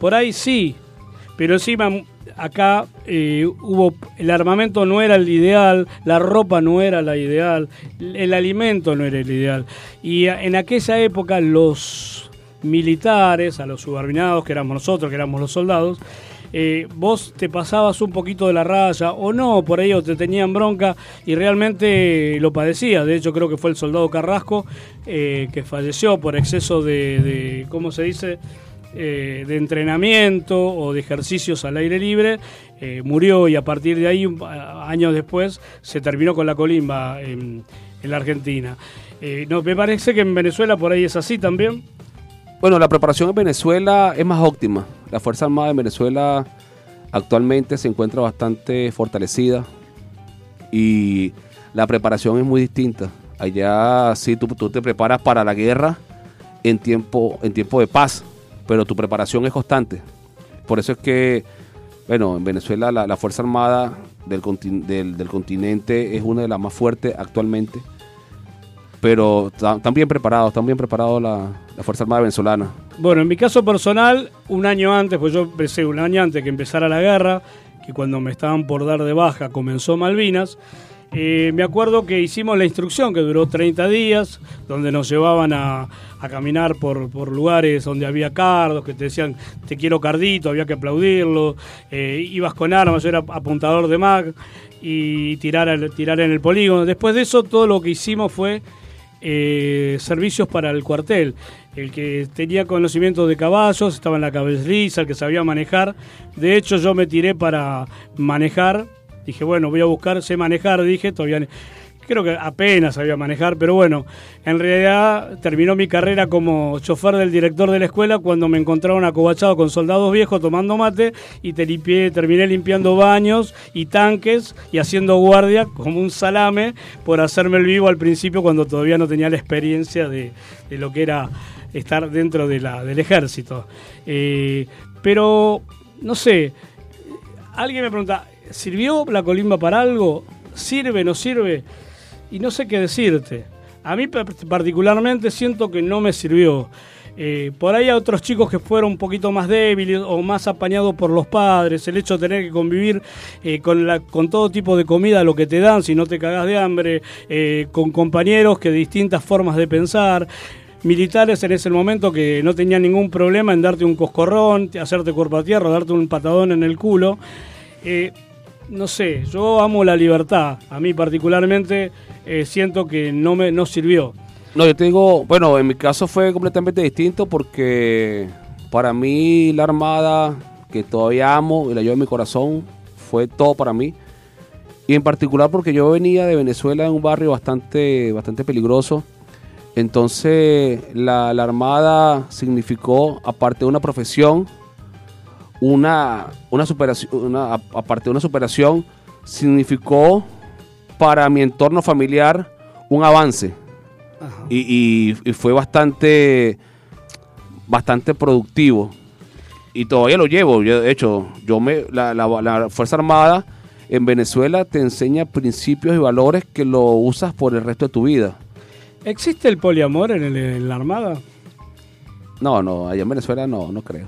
Por ahí sí, pero encima acá eh, hubo el armamento no era el ideal, la ropa no era la ideal, el alimento no era el ideal. Y en aquella época los militares, a los subordinados que éramos nosotros, que éramos los soldados, eh, vos te pasabas un poquito de la raya o no, por ahí o te tenían bronca y realmente lo padecías. De hecho, creo que fue el soldado Carrasco eh, que falleció por exceso de ¿cómo se dice? Eh, de entrenamiento o de ejercicios al aire libre, eh, murió y a partir de ahí, años después, se terminó con la colimba en, en la Argentina. Eh, no, me parece que en Venezuela por ahí es así también.
Bueno, la preparación en Venezuela es más óptima. La Fuerza Armada de Venezuela actualmente se encuentra bastante fortalecida y la preparación es muy distinta Allá sí tú, tú te preparas para la guerra en tiempo, en tiempo de paz, pero tu preparación es constante. Por eso es que, bueno, en Venezuela la, Fuerza Armada del, del, continente es una de las más fuertes actualmente. Pero están bien preparados, están bien preparados la, la Fuerza Armada venezolana.
Bueno, en mi caso personal, un año antes, pues yo empecé un año antes que empezara la guerra, que cuando me estaban por dar de baja comenzó Malvinas, eh, me acuerdo que hicimos la instrucción que duró 30 días, donde nos llevaban a, a caminar por, por lugares donde había cardos, que te decían, te quiero cardito, había que aplaudirlo, eh, ibas con armas, yo era apuntador de MAC y tirar, tirar en el polígono. Después de eso, todo lo que hicimos fue eh, servicios para el cuartel. El que tenía conocimiento de caballos estaba en la cabezriza, el que sabía manejar. De hecho, yo me tiré para manejar. Dije, bueno, voy a buscar, sé manejar, dije, todavía creo que apenas sabía manejar, pero bueno, en realidad terminó mi carrera como chofer del director de la escuela cuando me encontraron acobachado con soldados viejos tomando mate y te limpié, terminé limpiando baños y tanques y haciendo guardia como un salame por hacerme el vivo al principio cuando todavía no tenía la experiencia de, de lo que era estar dentro de la, del ejército. Eh, pero, no sé, alguien me pregunta, ¿sirvió la colimba para algo? ¿Sirve, no sirve? Y no sé qué decirte. A mí pa- particularmente siento que no me sirvió. Eh, por ahí hay otros chicos que fueron un poquito más débiles o más apañados por los padres, el hecho de tener que convivir eh, con, con todo tipo de comida, lo que te dan, si no te cagás de hambre, eh, con compañeros que de distintas formas de pensar, militares en ese momento que no tenían ningún problema en darte un coscorrón, hacerte cuerpo a tierra, darte un patadón en el culo. No sé, yo amo la libertad. A mí particularmente eh, siento que no me no sirvió.
No, yo te digo, bueno, en mi caso fue completamente distinto porque para mí la Armada, que todavía amo y la llevo en mi corazón, fue todo para mí. Y en particular porque yo venía de Venezuela en un barrio bastante, bastante peligroso. Entonces la, la Armada significó, aparte de una profesión, una, una superación, una, a- aparte de una superación, significó para mi entorno familiar un avance. Y, y- y fue bastante, bastante productivo. Y todavía lo llevo. Yo, de hecho, yo me, la, la- la Fuerza Armada en Venezuela te enseña principios y valores que lo usas por el resto de tu vida.
¿Existe el poliamor en, el- en la Armada?
No, no, allá en Venezuela no, no creo.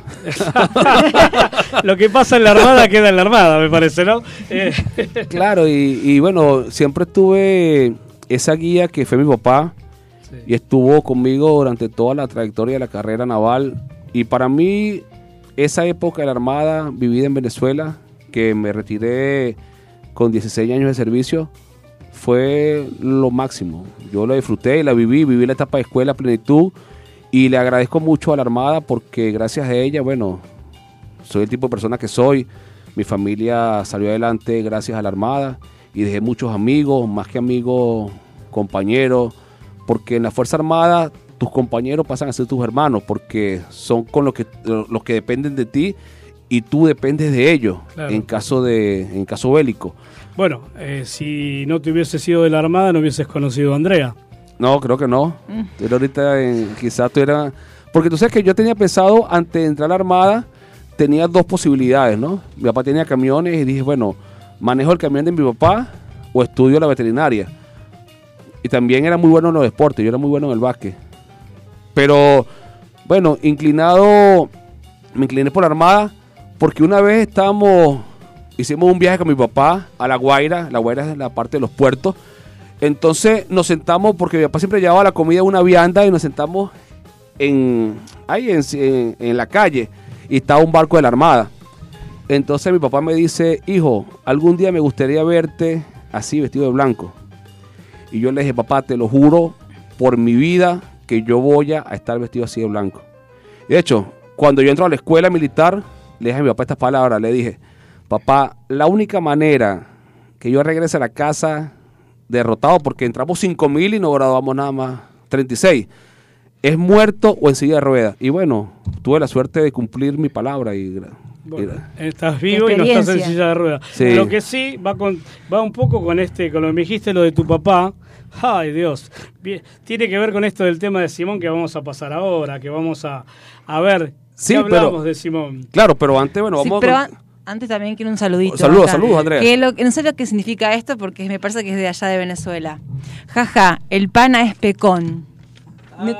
Lo que pasa en la Armada queda en la Armada, me parece, ¿no?
Claro, y, y bueno, siempre tuve esa guía que fue mi papá y estuvo conmigo durante toda la trayectoria de la carrera naval. Y para mí, esa época de la Armada vivida en Venezuela, que me retiré con 16 años de servicio, fue lo máximo. Yo lo disfruté y la viví, viví la etapa de escuela a plenitud y le agradezco mucho a la Armada porque gracias a ella, bueno, soy el tipo de persona que soy. Mi familia salió adelante gracias a la Armada y dejé muchos amigos, más que amigos, compañeros, porque en la Fuerza Armada tus compañeros pasan a ser tus hermanos, porque son con los que, los que dependen de ti y tú dependes de ellos
Claro.
en caso de en caso bélico.
bueno, eh, si no te hubiese sido de la Armada, no hubieses conocido a Andrea.
No, creo que no. Pero ahorita en- quizás tú eras... Porque tú sabes que yo tenía pensado, antes de entrar a la Armada, tenía dos posibilidades, ¿no? Mi papá tenía camiones y dije, bueno, manejo el camión de mi papá o estudio la veterinaria. Y también era muy bueno en los deportes, yo era muy bueno en el básquet. Pero, bueno, inclinado, me incliné por la Armada porque una vez estábamos, hicimos un viaje con mi papá a La Guaira, La Guaira es la parte de los puertos, entonces nos sentamos, porque mi papá siempre llevaba la comida una vianda y nos sentamos en, ahí en la calle y estaba un barco de la Armada. Entonces mi papá me dice, hijo, algún día me gustaría verte así vestido de blanco. Y yo le dije, papá, te lo juro por mi vida que yo voy a estar vestido así de blanco. De hecho, cuando yo entro a la escuela militar, le dije a mi papá estas palabras, le dije, papá, la única manera que yo regrese a la casa derrotado, porque entramos 5 mil y no graduamos nada más 36, es muerto o en silla de ruedas. Y bueno, tuve la suerte de cumplir mi palabra y.
Estás vivo y no estás en silla de ruedas.
Sí.
Lo que sí va con va un poco con este, con lo que me dijiste lo de tu papá. Ay, Dios. Bien, Tiene que ver con esto del tema de Simón que vamos a pasar ahora, que vamos a, a ver.
Sí,
¿Qué
pero-
hablamos de Simón?
Claro, pero antes, bueno,
Sí,
vamos
pero
con-
an- antes también quiero un saludito.
Saludos, saludos, Andrea.
Que lo- no sé lo que significa esto porque me parece que es de allá de Venezuela. Jaja, el pana es pecón.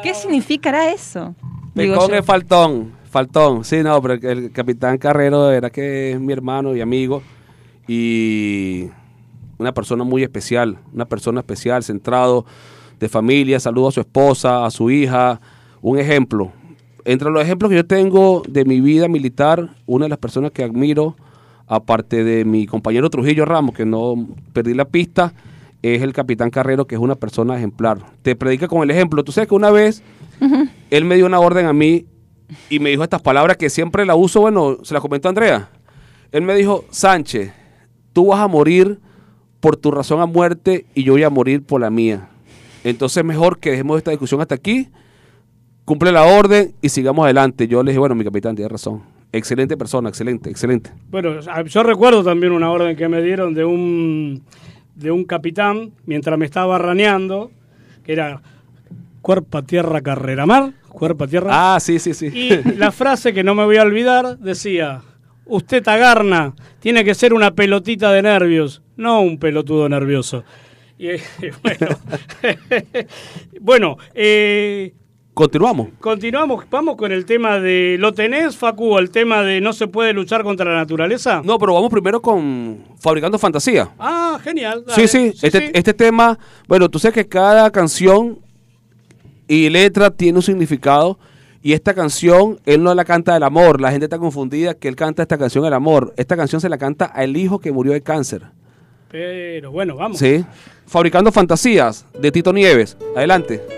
¿Qué significará eso?
Pecón es faltón, faltón. Sí, no, pero el, el capitán Carrero era que es mi hermano y amigo y una persona muy especial, una persona especial, centrado de familia, saludo a su esposa, a su hija, un ejemplo. Entre los ejemplos que yo tengo de mi vida militar, una de las personas que admiro, aparte de mi compañero Trujillo Ramos, que no perdí la pista, es el capitán Carrero, que es una persona ejemplar. Te predica con el ejemplo. Tú sabes que una vez él me dio una orden a mí y me dijo estas palabras que siempre la uso, bueno, se las comentó Andrea. Él me dijo, Sánchez, tú vas a morir por tu razón a muerte y yo voy a morir por la mía. Entonces mejor que dejemos esta discusión hasta aquí, cumple la orden y sigamos adelante. Yo le dije, bueno, mi capitán tiene razón. Excelente persona, excelente, excelente.
Bueno, yo recuerdo también una orden que me dieron de un de un capitán mientras me estaba raneando, que era cuerpo tierra, carrera mar, cuerpo a tierra.
Ah, sí, sí, sí.
Y la frase que no me voy a olvidar decía, usted tagarna, tiene que ser una pelotita de nervios, no un pelotudo nervioso. Y, bueno, bueno eh,
Continuamos.
continuamos, vamos con el tema de, ¿lo tenés, Facu, el tema de no se puede luchar contra la naturaleza?
No, pero vamos primero con Fabricando Fantasía.
Ah, genial.
Sí, sí, este,
sí.
este tema, bueno, tú sabes que cada canción y letra tiene un significado y esta canción, él no la canta del amor, la gente está confundida que él canta esta canción del amor. Esta canción se la canta al hijo que murió de cáncer.
Pero bueno, vamos.
Sí. Fabricando Fantasías, de Tito Nieves. Adelante.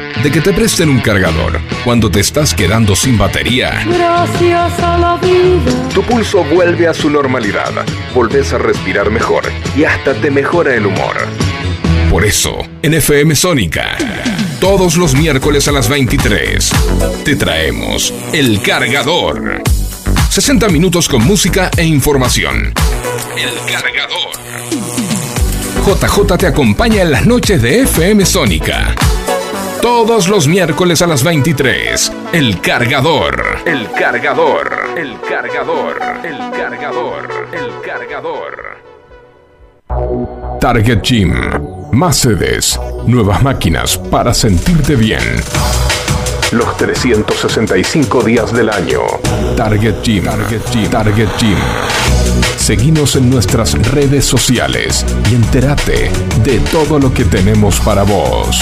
de que te presten un cargador cuando te estás quedando sin batería.
Gracias a la vida.
Tu pulso vuelve a su normalidad, volvés a respirar mejor y hasta te mejora el humor. Por eso, en FM Sónica, todos los miércoles a las 23, te traemos El Cargador. 60 minutos con música e información. El Cargador. JJ te acompaña en las noches de FM Sónica. Todos los miércoles a las 23. El cargador. El cargador. El cargador. El cargador. El cargador. Target Gym. Más sedes. Nuevas máquinas para sentirte bien. Los 365 días del año. Target Gym. Target Gym. Target Gym. Seguinos en nuestras redes sociales y entérate de todo lo que tenemos para vos.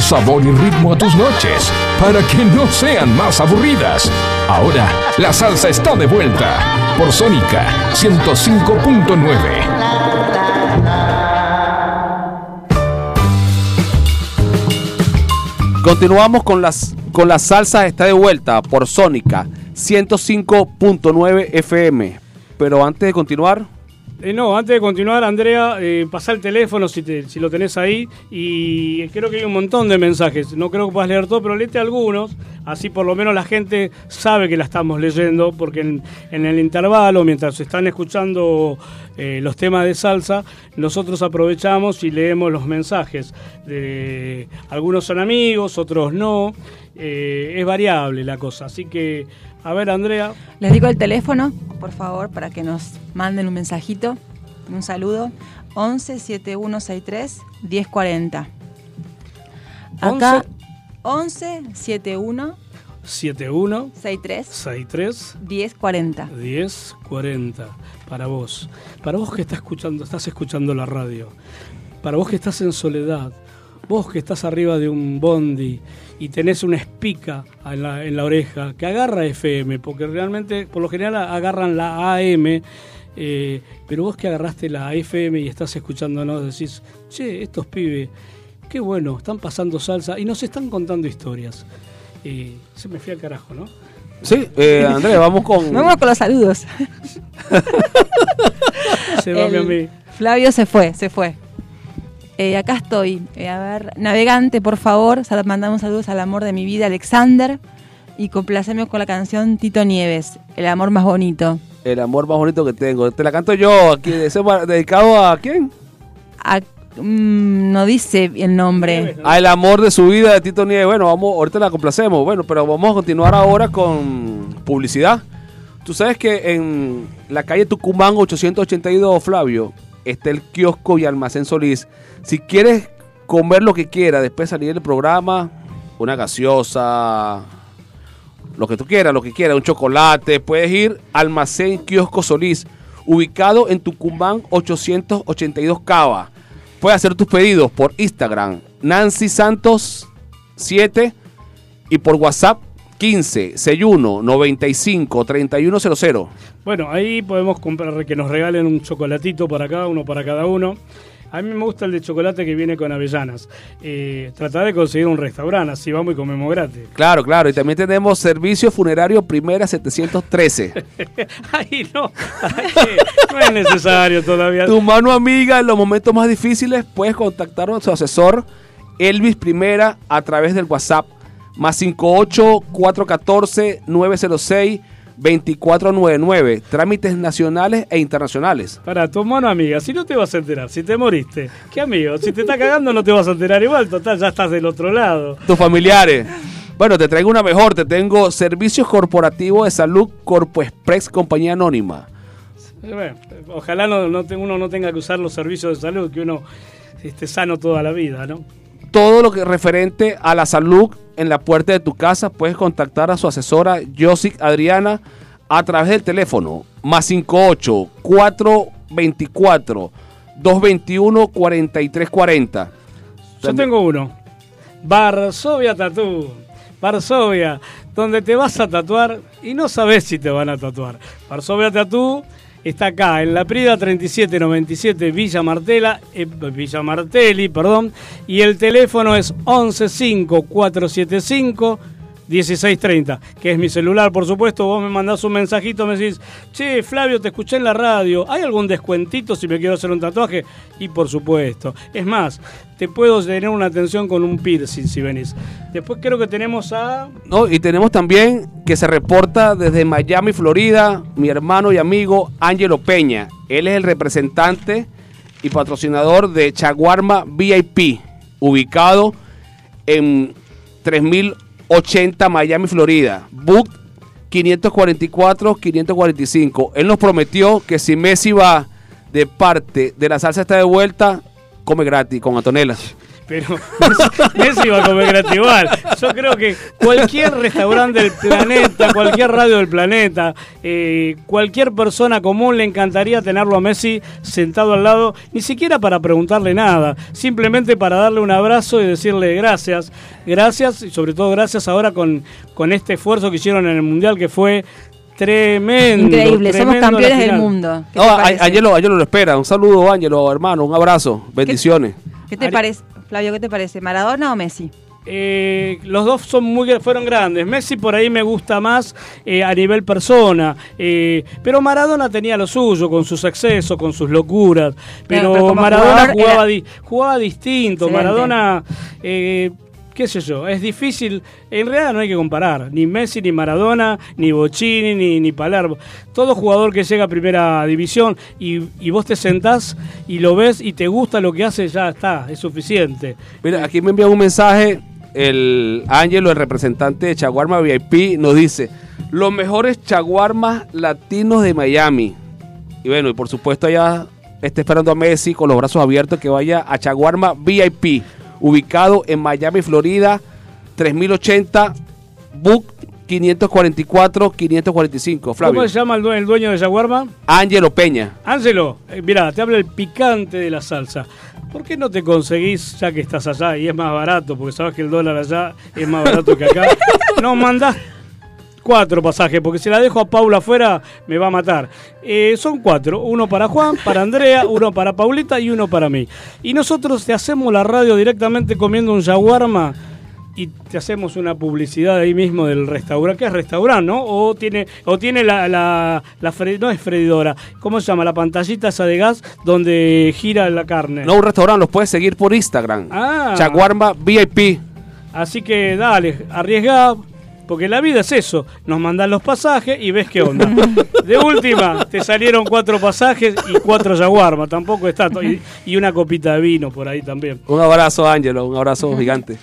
Sabor y ritmo a tus noches para que no sean más aburridas. Ahora la salsa está de vuelta por Sónica 105.9.
Continuamos con las con la salsa está de vuelta por Sónica 105.9 FM. Pero antes de continuar,
Eh, no, antes de continuar, Andrea, eh, pasá el teléfono si, lo tenés ahí. Y creo que hay un montón de mensajes. No creo que puedas leer todo, pero léete algunos. Así por lo menos la gente sabe que la estamos leyendo. Porque en, el intervalo, mientras están escuchando eh, los temas de salsa, nosotros aprovechamos y leemos los mensajes. Algunos son amigos, otros no. Eh, es variable la cosa. Así que, a ver, Andrea.
Les digo el teléfono, por favor, para que nos manden un mensajito, un saludo. 11 7163 1040. Acá 11 71
71
63
63
1040.
10, 40. Para vos. Para vos que estás escuchando, estás escuchando la radio. Para vos que estás en soledad. Vos que estás arriba de un bondi y tenés una espica en la, en la oreja que agarra FM, porque realmente, por lo general, agarran la AM. eh, pero vos que agarraste la FM y estás escuchándonos, decís, che, estos pibes, qué bueno, están pasando salsa y nos están contando historias. Eh, se me fui al carajo, ¿no?
sí, eh, Andrés, vamos con
Vamos con los saludos.
Se va mi
El-
amigo.
Flavio se fue, se fue. Eh, acá estoy. Eh, a ver, navegante, por favor. Mandamos saludos al amor de mi vida, Alexander. Y complaceme con la canción Tito Nieves, El amor más bonito.
El amor más bonito que tengo. Te la canto yo aquí. ¿Ese va dedicado a quién?
A- mm, no dice el nombre.
A el amor de su vida de Tito Nieves. Bueno, vamos, ahorita la complacemos. Bueno, pero vamos a continuar ahora con publicidad. Tú sabes que en la calle Tucumán 882, Flavio, está el kiosco y almacén Solís. Si quieres comer lo que quieras, después de salir del programa, una gaseosa, lo que tú quieras, lo que quieras, un chocolate, puedes ir almacén kiosco Solís, ubicado en Tucumán 882 Cava. Puedes hacer tus pedidos por Instagram, Nancy Santos 7 y por WhatsApp 15 61 95 3100.
Bueno, ahí podemos comprar que nos regalen un chocolatito para cada uno, para cada uno. A mí me gusta el de chocolate que viene con avellanas. Eh, tratar de conseguir un restaurante, así vamos y comemos gratis.
Claro, claro. Y también tenemos servicio funerario primera 713.
Ay, no, ay, no es necesario todavía.
Tu mano amiga en los momentos más difíciles puedes contactar a su asesor Elvis Primera a través del WhatsApp más 58 414 906 2499. Trámites nacionales e internacionales.
Para tu mano amiga, si no te vas a enterar, si te moriste, ¿qué amigo? Si te está cagando no te vas a enterar igual, total, ya estás del otro lado.
Tus familiares. Bueno, te traigo una mejor. Te tengo Servicios Corporativos de Salud Corpo Express Compañía Anónima.
Eh, bueno, ojalá no, uno no tenga que usar los servicios de salud, que uno esté sano toda la vida, ¿no?
Todo lo que referente a la salud en la puerta de tu casa, puedes contactar a su asesora Josic Adriana a través del teléfono más 58 424 221 4340.
Yo tengo uno. Varsovia Tattoo. Varsovia, donde te vas a tatuar y no sabes si te van a tatuar. Varsovia Tattoo está acá en la Prida 3797 Villa Martela, eh, Villa Martelli, perdón, y el teléfono es 115 475 1630, que es mi celular, por supuesto. Vos me mandás un mensajito, me decís, che, Flavio, te escuché en la radio. ¿Hay algún descuentito si me quiero hacer un tatuaje? Y por supuesto. Es más, te puedo tener una atención con un piercing si venís. Después creo que tenemos a.
No, y tenemos también que se reporta desde Miami, Florida, mi hermano y amigo Ángelo Peña. Él es el representante y patrocinador de Chaguarma VIP, ubicado en 3080 Miami, Florida. Book 544-545. Él nos prometió que si Messi va de parte de la salsa está de vuelta, come gratis con Antonella.
Pero Messi va a comer gratis igual. Yo creo que cualquier restaurante del planeta, cualquier radio del planeta, eh, cualquier persona común le encantaría tenerlo a Messi sentado al lado, ni siquiera para preguntarle nada, simplemente para darle un abrazo y decirle gracias, gracias y sobre todo gracias ahora con, con este esfuerzo que hicieron en el Mundial que fue tremendo.
Increíble, somos
tremendo
campeones del mundo. ¿Qué
No, Ángelo lo espera. Un saludo, Ángelo, hermano. Un abrazo. Bendiciones.
¿Qué te parece, Flavio? ¿Qué te parece? ¿Maradona o Messi?
Eh, los dos son muy fueron grandes. Messi por ahí me gusta más eh, a nivel persona, eh, pero Maradona tenía lo suyo con sus excesos, con sus locuras. Pero, Maradona jugaba,
era-
di- jugaba distinto.
Excelente.
Maradona, qué sé yo, es difícil. En realidad no hay que comparar ni Messi, ni Maradona, ni Bocini, ni, ni Palermo. Todo jugador que llega a primera división y, y vos te sentás y lo ves y te gusta lo que hace, ya está, es suficiente.
Mira, aquí me envía un mensaje. El Ángelo, el representante de Chaguarma VIP, nos dice: Los mejores chaguarmas latinos de Miami. Y bueno, y por supuesto, allá está esperando a Messi con los brazos abiertos que vaya a Chaguarma VIP, ubicado en Miami, Florida, 3080, Book 544-545. Flavio.
¿Cómo se llama el dueño, el dueño de Jaguarma?
Ángelo Peña.
Ángelo, eh, mirá, te habla el picante de la salsa. ¿Por qué no te conseguís, ya que estás allá y es más barato, porque sabes que el dólar allá es más barato que acá, nos mandás cuatro pasajes, porque si la dejo a Paula afuera me va a matar. Eh, son cuatro, uno para Juan, para Andrea, uno para Paulita y uno para mí. Y nosotros te hacemos la radio directamente comiendo un jaguarma y te hacemos una publicidad ahí mismo del restaurante. ¿Qué es restaurante, no? O tiene, o tiene la, la, la fre- no es freidora, ¿cómo se llama? La pantallita esa de gas donde gira la carne.
No, un restaurante, los puedes seguir por Instagram.
Ah.
Chaguarma VIP.
Así que dale, arriesgá, porque la vida es eso. Nos mandan los pasajes y ves qué onda. De última, te salieron cuatro pasajes y cuatro yaguarma, tampoco está. Y, y una copita de vino por ahí también.
Un abrazo, Ángelo, un abrazo gigante.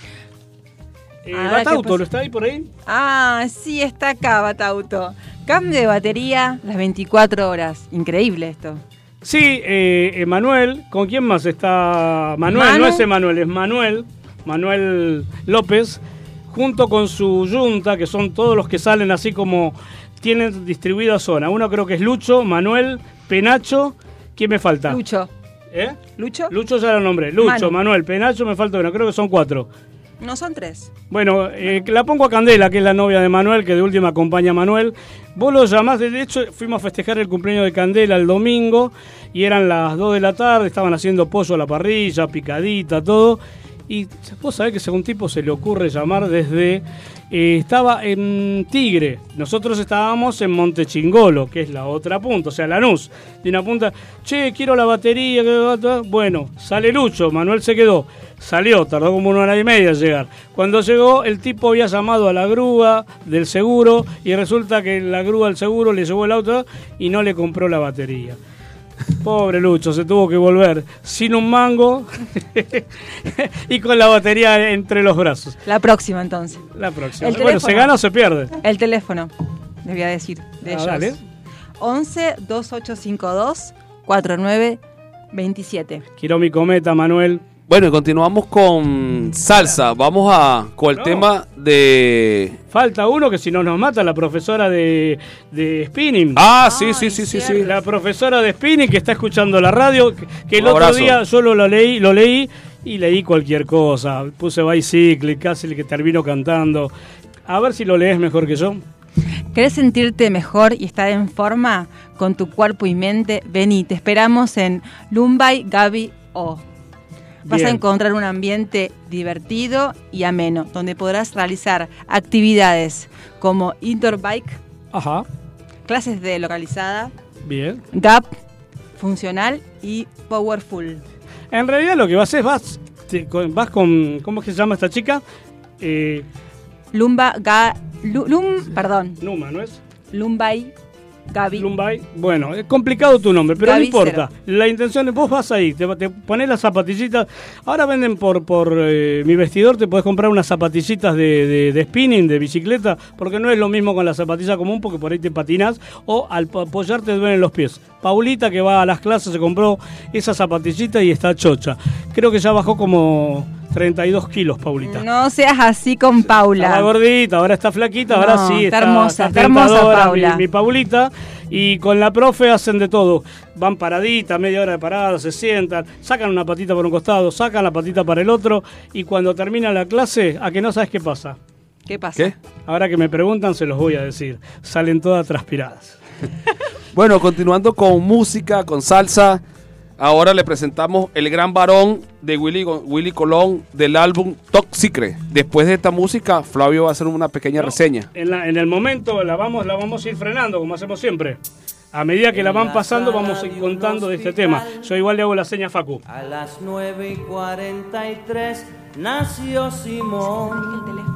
Eh, Batauto. ¿lo está ahí por ahí?
Ah, sí, está acá, Batauto. Cambio de batería las 24 horas. Increíble esto.
Sí, eh, Emanuel. ¿Con quién más está? Manuel,
Manu.
no es Emanuel, es Manuel. Manuel López. Junto con su yunta, que son todos los que salen así como tienen distribuida zona. Uno creo que es Lucho, Manuel, Penacho. ¿Quién me falta?
Lucho.
¿Eh?
¿Lucho?
Lucho ya lo nombré. Lucho,
Manu.
Manuel, Penacho, me falta uno. Creo que son cuatro.
No son tres.
Bueno, eh, la pongo a Candela, que es la novia de Manuel, que de última acompaña a Manuel. Vos lo llamás, de hecho fuimos a festejar el cumpleaños de Candela el domingo y eran las 2 de la tarde, estaban haciendo pollo a la parrilla, picadita, todo. Y vos sabés que según tipo se le ocurre llamar desde... eh, estaba en Tigre, nosotros estábamos en Montechingolo, que es la otra punta, o sea, Lanús. De una punta, che, quiero la batería. Bueno, sale Lucho, Manuel se quedó. Salió, tardó como una hora y media en llegar. Cuando llegó, el tipo había llamado a la grúa del seguro y resulta que la grúa del seguro le llevó el auto y no le compró la batería. Pobre Lucho, se tuvo que volver sin un mango y con la batería entre los brazos.
La próxima, entonces.
La próxima.
El
Bueno, ¿se gana o se pierde?
El teléfono, les voy a decir, de
Ah,
ellos.
dale.
11 2852 4927.
Quiero mi cometa, Manuel.
Bueno, y continuamos con salsa. Vamos a con el
No.
tema de.
Falta uno que si no nos mata, la profesora de, de spinning.
Ah, sí, sí, sí, sí, sí.
La profesora de spinning que está escuchando la radio, que, que el otro día solo lo leí, lo leí y leí cualquier cosa. Puse bicycle, casi que termino cantando. A ver si lo lees mejor que yo.
¿Querés sentirte mejor y estar en forma con tu cuerpo y mente? Vení, te esperamos en Lumbay Gabi O. Vas a encontrar un ambiente divertido y ameno, donde podrás realizar actividades como indoor bike,
Ajá,
clases de localizada,
bien.
gap, funcional y powerful.
En realidad lo que vas es, vas, te- con- vas con, ¿cómo es que se llama esta chica? Eh,
Lumba Ga, Lu- Lum, perdón,
Numa, ¿no es?
Lumbay Gabi.
Lumbay. Bueno, es complicado tu nombre, pero
Gaby
no importa. La intención es, vos vas ahí, te, te pones las zapatillitas. Ahora venden por, por eh, mi vestidor, te puedes comprar unas zapatillitas de, de- de spinning, de bicicleta, porque no es lo mismo con la zapatilla común, porque por ahí te patinas o al po- apoyarte te duelen los pies. Paulita, que va a las clases, se compró esa zapatillita y está chocha. Creo que ya bajó como 32 kilos, Paulita.
No seas así con Paula.
Estaba gordita, ahora está flaquita, ahora
No,
sí
está hermosa, está hermosa, Paula.
Mi, mi Paulita. Y con la profe hacen de todo. Van paradita, media hora de parada, se sientan, sacan una patita por un costado, sacan la patita para el otro. Y cuando termina la clase, a que no sabes qué pasa.
¿Qué pasa?
¿Qué?
Ahora que me preguntan, se los voy a decir. Salen todas transpiradas.
Bueno, continuando con música, con salsa. Ahora le presentamos el gran varón de Willy, Colón del álbum Top Secret. Después de esta música, Flavio va a hacer una pequeña reseña.
En, la- en el momento la vamos, la vamos a ir frenando, como hacemos siempre. A medida que la van pasando, vamos a ir contando de este tema. Yo igual le hago la seña a Facu.
A las 9 y 43 nació Simón.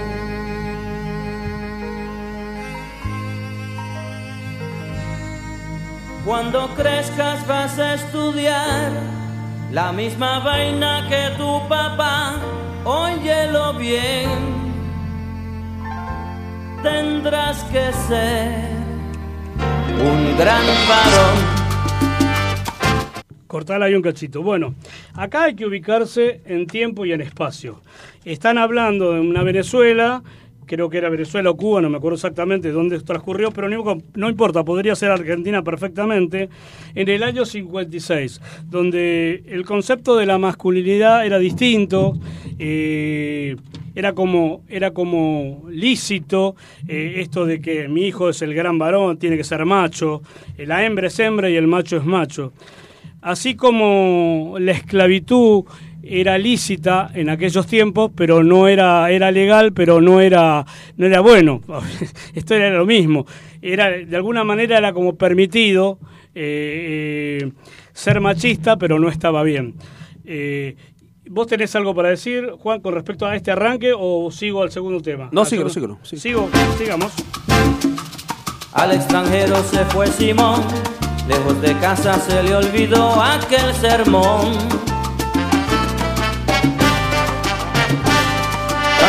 Cuando crezcas vas a estudiar la misma vaina que tu papá, óyelo bien. Tendrás que ser un gran varón.
Cortala ahí un cachito. Bueno, Acá hay que ubicarse en tiempo y en espacio. Están hablando de una Venezuela, creo que era Venezuela o Cuba, no me acuerdo exactamente dónde transcurrió, pero no, importa, podría ser Argentina perfectamente, en el año 56, donde el concepto de la masculinidad era distinto, eh, era como, era como lícito eh, esto de que mi hijo es el gran varón, tiene que ser macho, eh, la hembra es hembra y el macho es macho. Así como la esclavitud era lícita en aquellos tiempos, pero no era, era legal, pero no era, no era bueno. Esto era lo mismo. Era, de alguna manera era como permitido eh, eh, ser machista, pero no estaba bien. Eh, ¿Vos tenés algo para decir, Juan, con respecto a este arranque o sigo al segundo tema?
No,
segundo-
síguelo, sí.
Sigo, sigamos.
Al extranjero se fue Simón, lejos de casa se le olvidó aquel sermón.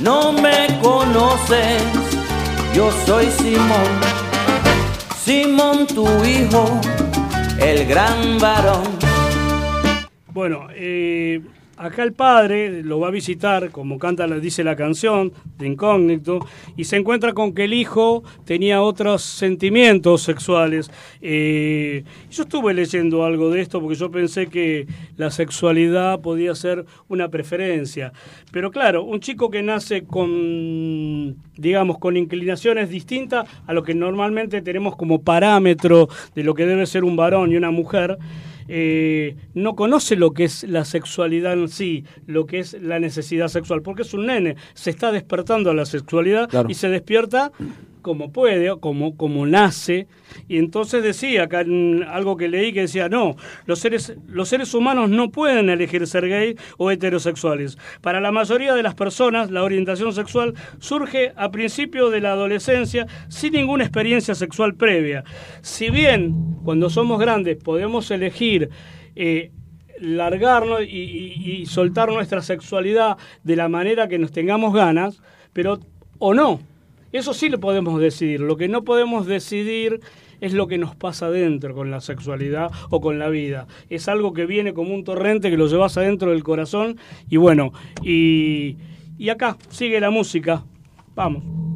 No me conoces, yo soy Simón, Simón tu hijo, el gran varón.
Bueno, eh, acá el padre lo va a visitar, como canta, dice la canción, de incógnito, y se encuentra con que el hijo tenía otros sentimientos sexuales. Eh, yo estuve leyendo algo de esto porque yo pensé que la sexualidad podía ser una preferencia. Pero claro, un chico que nace con, digamos, con inclinaciones distintas a lo que normalmente tenemos como parámetro de lo que debe ser un varón y una mujer, eh, no conoce lo que es la sexualidad en sí, lo que es la necesidad sexual, porque es un nene, se está despertando a la sexualidad
Claro.
y se despierta como puede, como, como nace, y entonces decía, acá algo que leí que decía, no, los seres, los seres humanos no pueden elegir ser gay o heterosexuales. Para la mayoría de las personas, la orientación sexual surge a principio de la adolescencia sin ninguna experiencia sexual previa. Si bien cuando somos grandes podemos elegir eh, largarnos y, y- y soltar nuestra sexualidad de la manera que nos tengamos ganas, pero o no. Eso sí lo podemos decidir. Lo que no podemos decidir es lo que nos pasa adentro con la sexualidad o con la vida. Es algo que viene como un torrente que lo llevas adentro del corazón y bueno, y, y acá sigue la música. Vamos.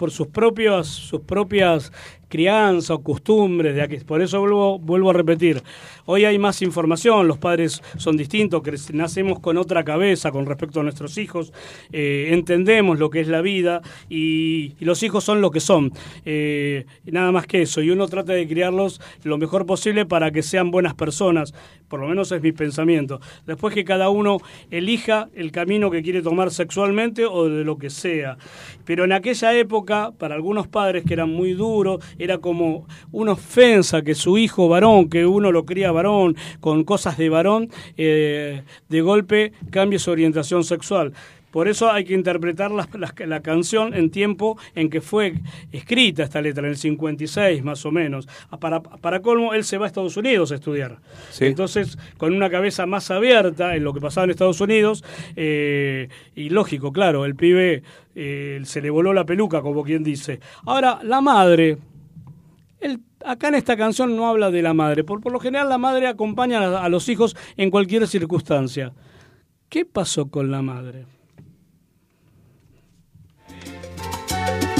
Por
sus propias sus propias crianzas o costumbres, de aquí, por eso vuelvo, vuelvo a repetir, hoy hay más información, los padres son distintos, nacemos con otra cabeza con respecto a nuestros hijos, eh, entendemos lo que es la vida y, y los hijos son lo que son, eh, nada más que eso, y uno trata de criarlos lo mejor posible para que sean buenas personas, por lo menos es mi pensamiento. Después que cada uno elija el camino que quiere tomar sexualmente o de lo que sea. Pero en aquella época, para algunos padres que eran muy duros, era como una ofensa que su hijo varón, que uno lo cría varón, con cosas de varón, eh, de golpe cambie su orientación sexual. Por eso hay que interpretar la, la- la canción en tiempo en que fue escrita esta letra, en el 56 más o menos. Ah, Para, para colmo, él se va a Estados Unidos a estudiar.
Sí.
Entonces, con una cabeza más abierta en lo que pasaba en Estados Unidos, eh, y lógico, claro, el pibe eh, se le voló la peluca, como quien dice. Ahora, la madre, él- acá en esta canción no habla de la madre. Por, por lo general, la madre acompaña a, a los hijos en cualquier circunstancia. ¿Qué pasó con la madre?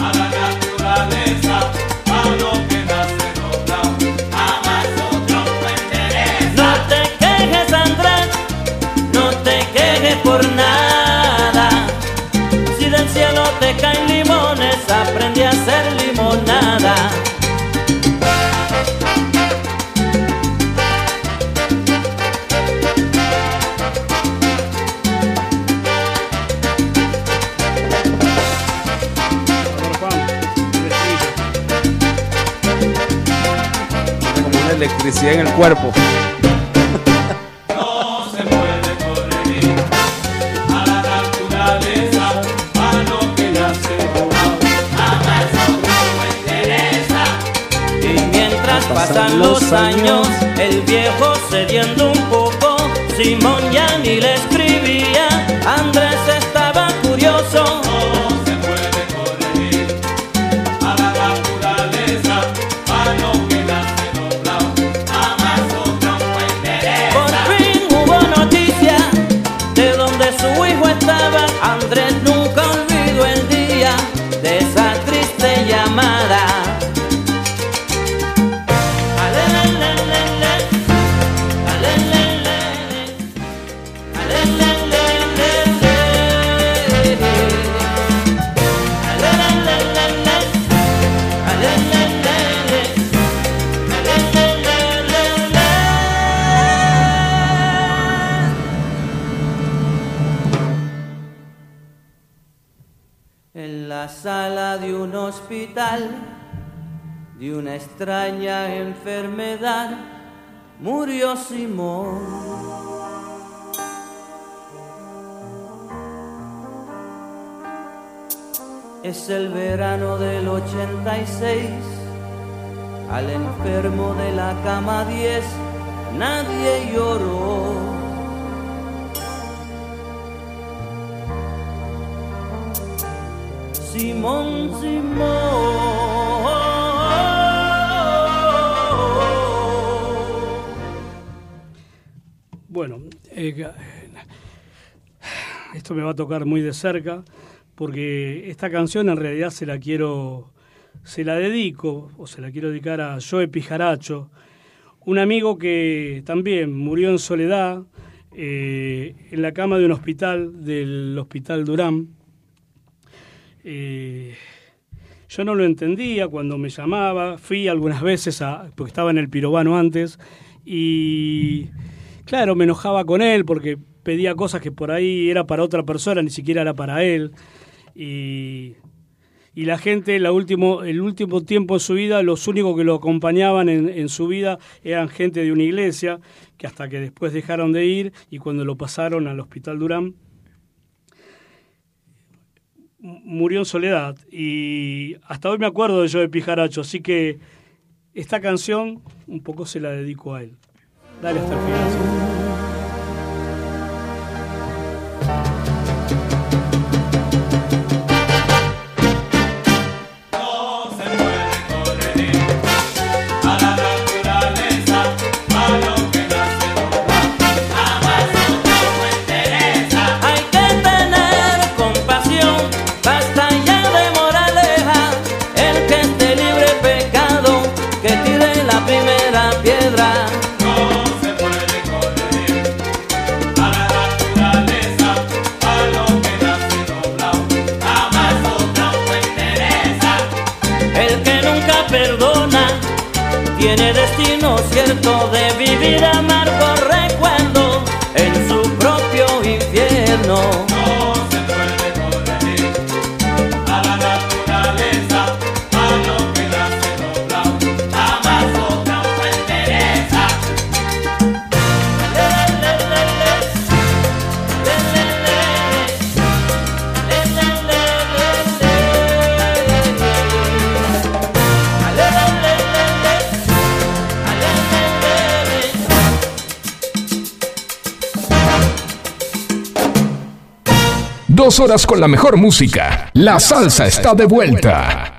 a la naturaleza, a lo que nace doblado, jamás otro puede
No te quejes, Andrés, no te quejes por nada. Si del cielo te caen limones, aprende
otro interesa.
Y mientras pasan los años, el viejo cediendo un poco, Simón ya ni le escribía, Andrés estaba curioso. Nunca olvidó el día de esa triste llamada. De una extraña enfermedad, murió Simón. Es el verano del 86, al enfermo de la cama 10, nadie lloró. Simón, Simón.
Bueno, eh, esto me va a tocar muy de cerca porque esta canción en realidad se la quiero, se la dedico o se la quiero dedicar a Joe Pijaracho, un amigo que también murió en soledad eh, en la cama de un hospital, del Hospital Durán. Yo no lo entendía cuando me llamaba, fui algunas veces, a, porque estaba en el pirobano antes, y claro, me enojaba con él porque pedía cosas que por ahí era para otra persona, ni siquiera era para él. Y, y la gente, último, el último tiempo de su vida, los únicos que lo acompañaban en, en su vida eran gente de una iglesia, que hasta que después dejaron de ir y cuando lo pasaron al Hospital Durán, murió en soledad y hasta hoy me acuerdo de yo de Pijaracho, así que esta canción un poco se la dedico a él. Dale hasta el final.
Cierto de vivir
horas con la mejor música. La salsa está de vuelta.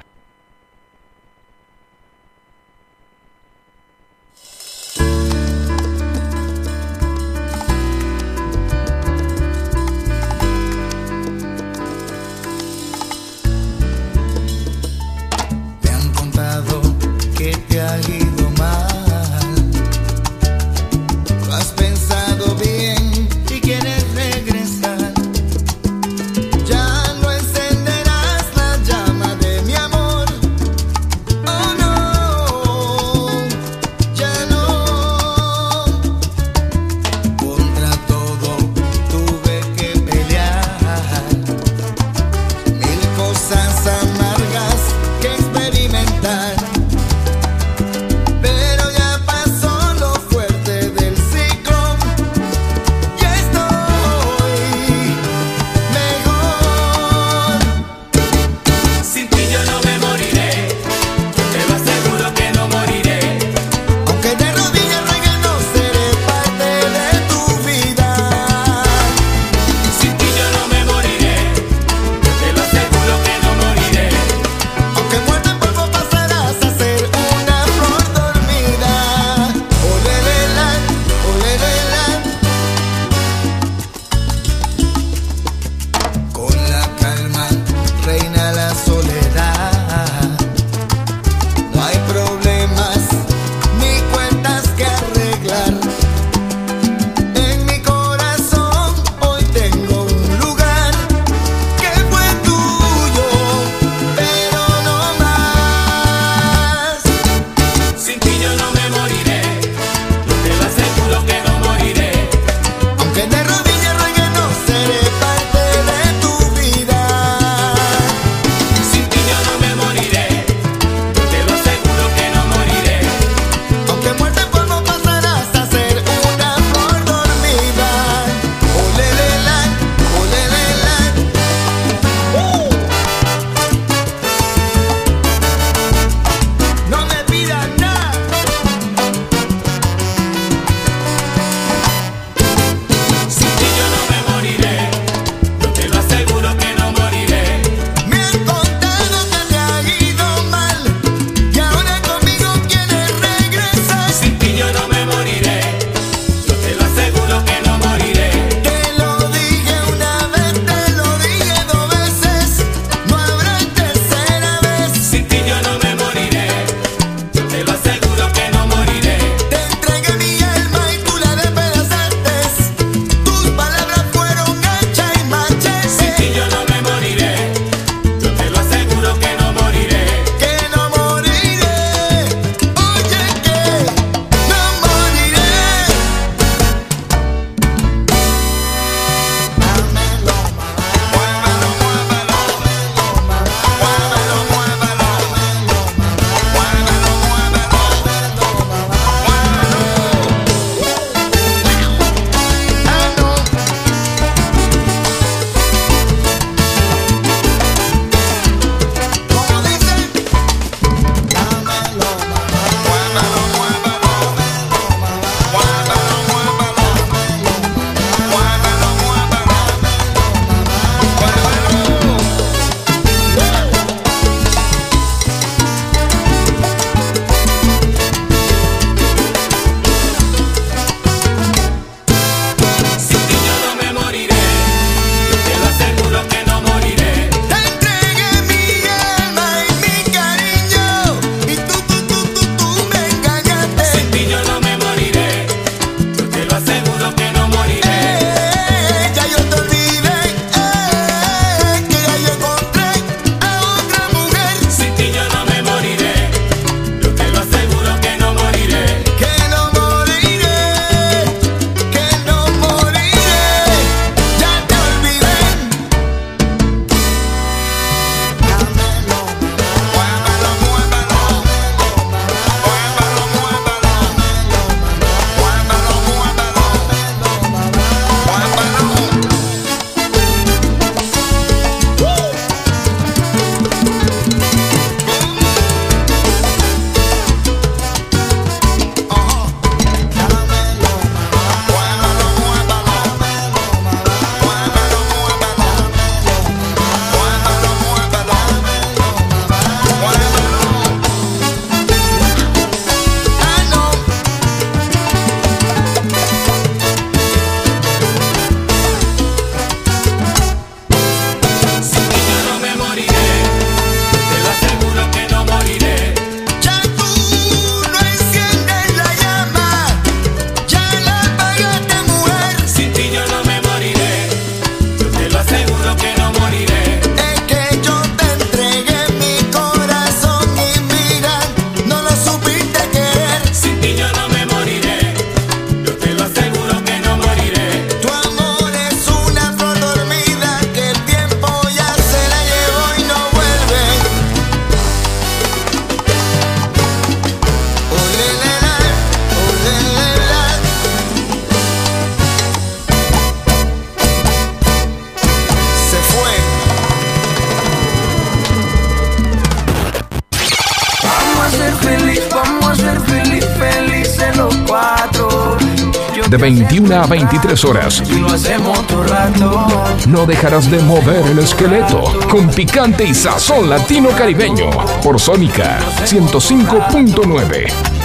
23 horas.
Y lo hacemos todo rato.
No dejarás de mover el esqueleto con picante y sazón latino caribeño por Sónica 105.9.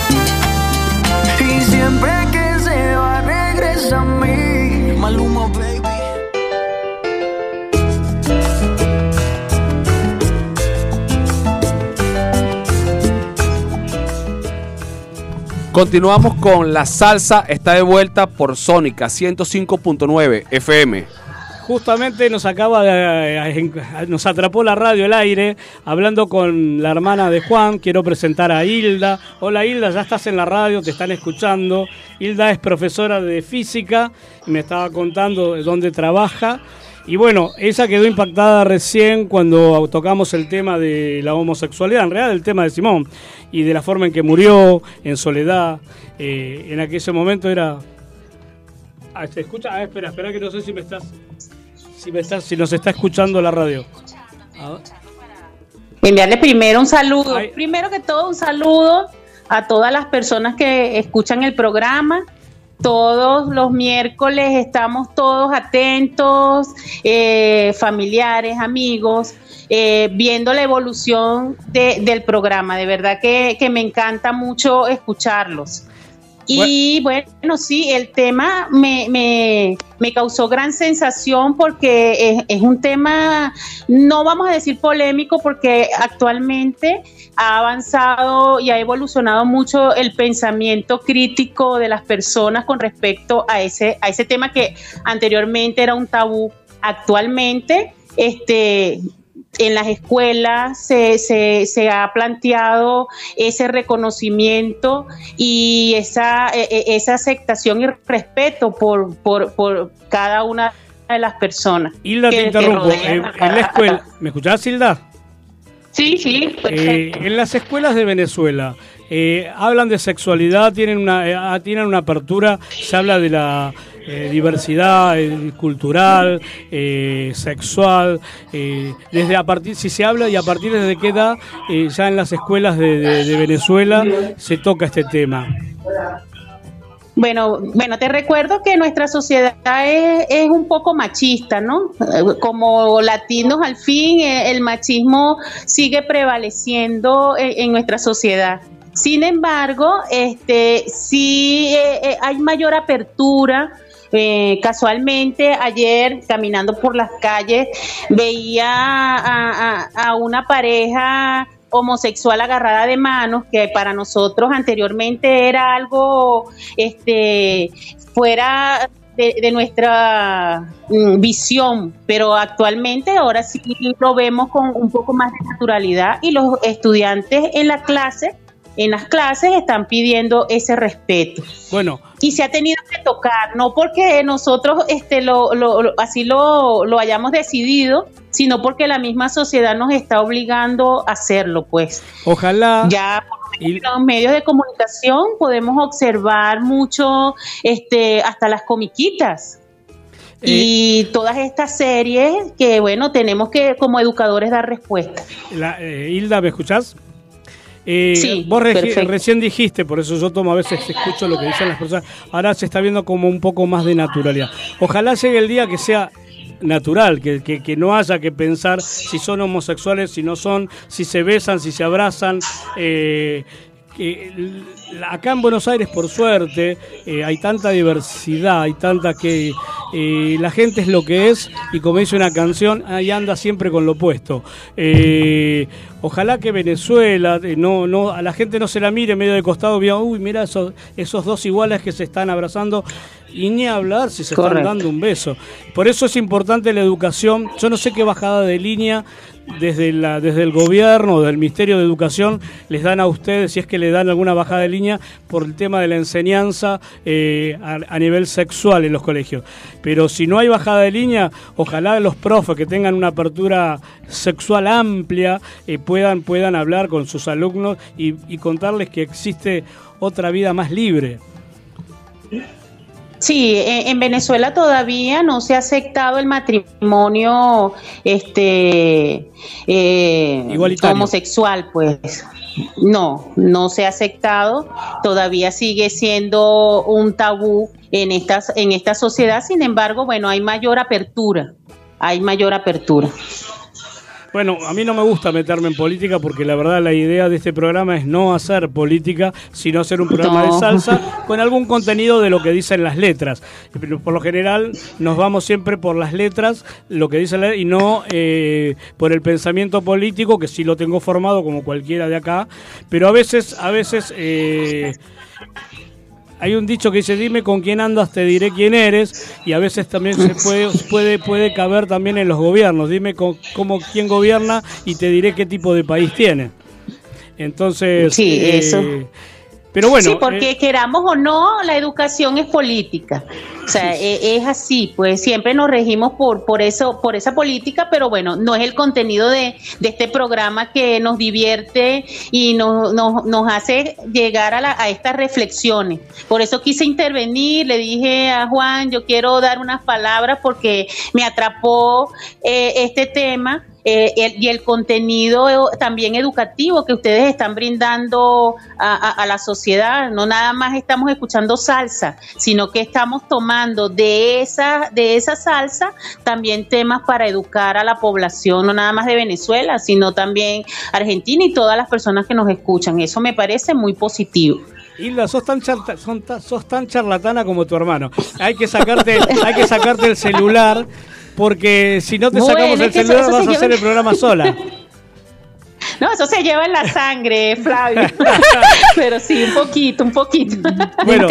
Continuamos con la salsa. Está de vuelta por Sónica 105.9 FM.
Justamente nos acaba de. Nos atrapó la radio el aire hablando con la hermana de Juan. Quiero presentar a Hilda. Hola Hilda, ya estás en la radio, te están escuchando. Hilda es profesora de física y me estaba contando de dónde trabaja. Y bueno, ella quedó impactada recién cuando tocamos el tema de la homosexualidad, en realidad el tema de Simón, y de la forma en que murió, en soledad. Eh, en aquel momento era. Ah, ¿Se escucha? Ah, espera, espera que no sé si me estás. Si, me estás, si nos está escuchando la radio.
Enviarle primero un saludo. Primero que todo, un saludo a todas las personas que escuchan el programa. Todos los miércoles estamos todos atentos, eh, familiares, amigos, eh, viendo la evolución de- del programa. De verdad que, que me encanta mucho escucharlos. Y bueno, sí, el tema me, me, me causó gran sensación porque es, un tema, no vamos a decir polémico, porque actualmente ha avanzado y ha evolucionado mucho el pensamiento crítico de las personas con respecto a ese, a ese tema que anteriormente era un tabú. Actualmente, este, en las escuelas se, se, se ha planteado ese reconocimiento y esa, e- e- esa aceptación y respeto por, por, por cada una de las personas.
Hilda, te
que- que
interrumpo. En,
a-
en la escuela. ¿Me escuchás, Hilda?
Sí, sí,
Eh, en las escuelas de Venezuela eh, hablan de sexualidad, tienen una, eh, ah, tienen una apertura, se habla de la eh, diversidad eh, cultural, eh, sexual, eh, desde a partir, si se habla y a partir de qué edad ya en las escuelas de, de- Venezuela se toca este tema.
Bueno, bueno, te recuerdo que nuestra sociedad es, es un poco machista, ¿no? Como latinos, al fin, el machismo sigue prevaleciendo en, en nuestra sociedad. Sin embargo, este, sí eh, hay mayor apertura. Eh, casualmente ayer caminando por las calles veía a, una pareja homosexual agarrada de manos que para nosotros anteriormente era algo este fuera de, de nuestra mm, visión, pero actualmente ahora sí lo vemos con un poco más de naturalidad y los estudiantes en la clase, en las clases están pidiendo ese respeto
Bueno,
y se ha tenido que tocar, no porque nosotros este, lo, lo- lo- así lo, lo hayamos decidido, sino porque la misma sociedad nos está obligando a hacerlo, pues.
ojalá.
Ya en los medios de comunicación podemos observar mucho, este, hasta las comiquitas. y todas estas series que, bueno, tenemos que como educadores dar respuesta.
La, eh, Hilda, ¿me escuchás? Eh,
Sí,
vos recién dijiste, por eso yo tomo a veces escucho lo que dicen las personas, ahora se está viendo como un poco más de naturalidad. Ojalá llegue el día que sea natural, que, que- que no haya que pensar si son homosexuales, si no son, si se besan, si se abrazan. eh, que acá en Buenos Aires, por suerte, eh, hay tanta diversidad, hay tanta que eh, la gente es lo que es y como dice una canción, ahí anda siempre con lo opuesto. Eh, ojalá que Venezuela, no, no, a la gente no se la mire medio de costado, vea, uy, mira esos, esos dos iguales que se están abrazando y ni hablar si se
Correcto.
están dando un beso. Por eso es importante la educación. Yo no sé qué bajada de línea desde, la, desde el gobierno, del Ministerio de Educación, les dan a ustedes, si es que le dan alguna bajada de línea, por el tema de la enseñanza eh, a, a nivel sexual en los colegios. Pero si no hay bajada de línea, ojalá los profes que tengan una apertura sexual amplia eh, puedan, puedan hablar con sus alumnos y, y contarles que existe otra vida más libre.
Sí, en, en Venezuela todavía no se ha aceptado el matrimonio este eh, homosexual, pues. No, no se ha aceptado. Todavía sigue siendo un tabú en estas en esta sociedad. Sin embargo, bueno, hay mayor apertura. Hay mayor apertura.
Bueno, a mí no me gusta meterme en política porque la verdad la idea de este programa es no hacer política, sino hacer un programa
No.
de salsa con algún contenido de lo que dicen las letras. Pero Por lo general nos vamos siempre por las letras, lo que dice la y no eh, por el pensamiento político, que sí lo tengo formado como cualquiera de acá, pero a veces, a veces eh, hay un dicho que dice dime con quién andas te diré quién eres y a veces también se puede puede puede caber también en los gobiernos dime con, cómo quién gobierna y te diré qué tipo de país tiene entonces
Sí,
eh,
eso.
Pero bueno
sí, porque
eh,
queramos o no, la educación es política. O sea, e- es, así, pues siempre nos regimos por, por eso, por esa política, pero bueno, no es el contenido de, de este programa que nos divierte y nos, nos, nos hace llegar a, la- a estas reflexiones. Por eso quise intervenir, le dije a Juan, yo quiero dar unas palabras porque me atrapó eh, este tema. Eh, el- y el contenido también educativo que ustedes están brindando a, a- la sociedad. No nada más estamos escuchando salsa, sino que estamos tomando de esa, de esa salsa también temas para educar a la población, no nada más de Venezuela, sino también Argentina y todas las personas que nos escuchan. Eso me parece muy positivo.
Hilda, sos tan, ta- sos tan charlatana como tu hermano. Hay que sacarte, hay que sacarte el celular, porque si no te
Bueno,
sacamos el
eso-
celular
eso
vas
se
a hacer el programa sola.
No, eso se lleva en la sangre, Flavio. Pero sí, un poquito, un poquito.
Bueno,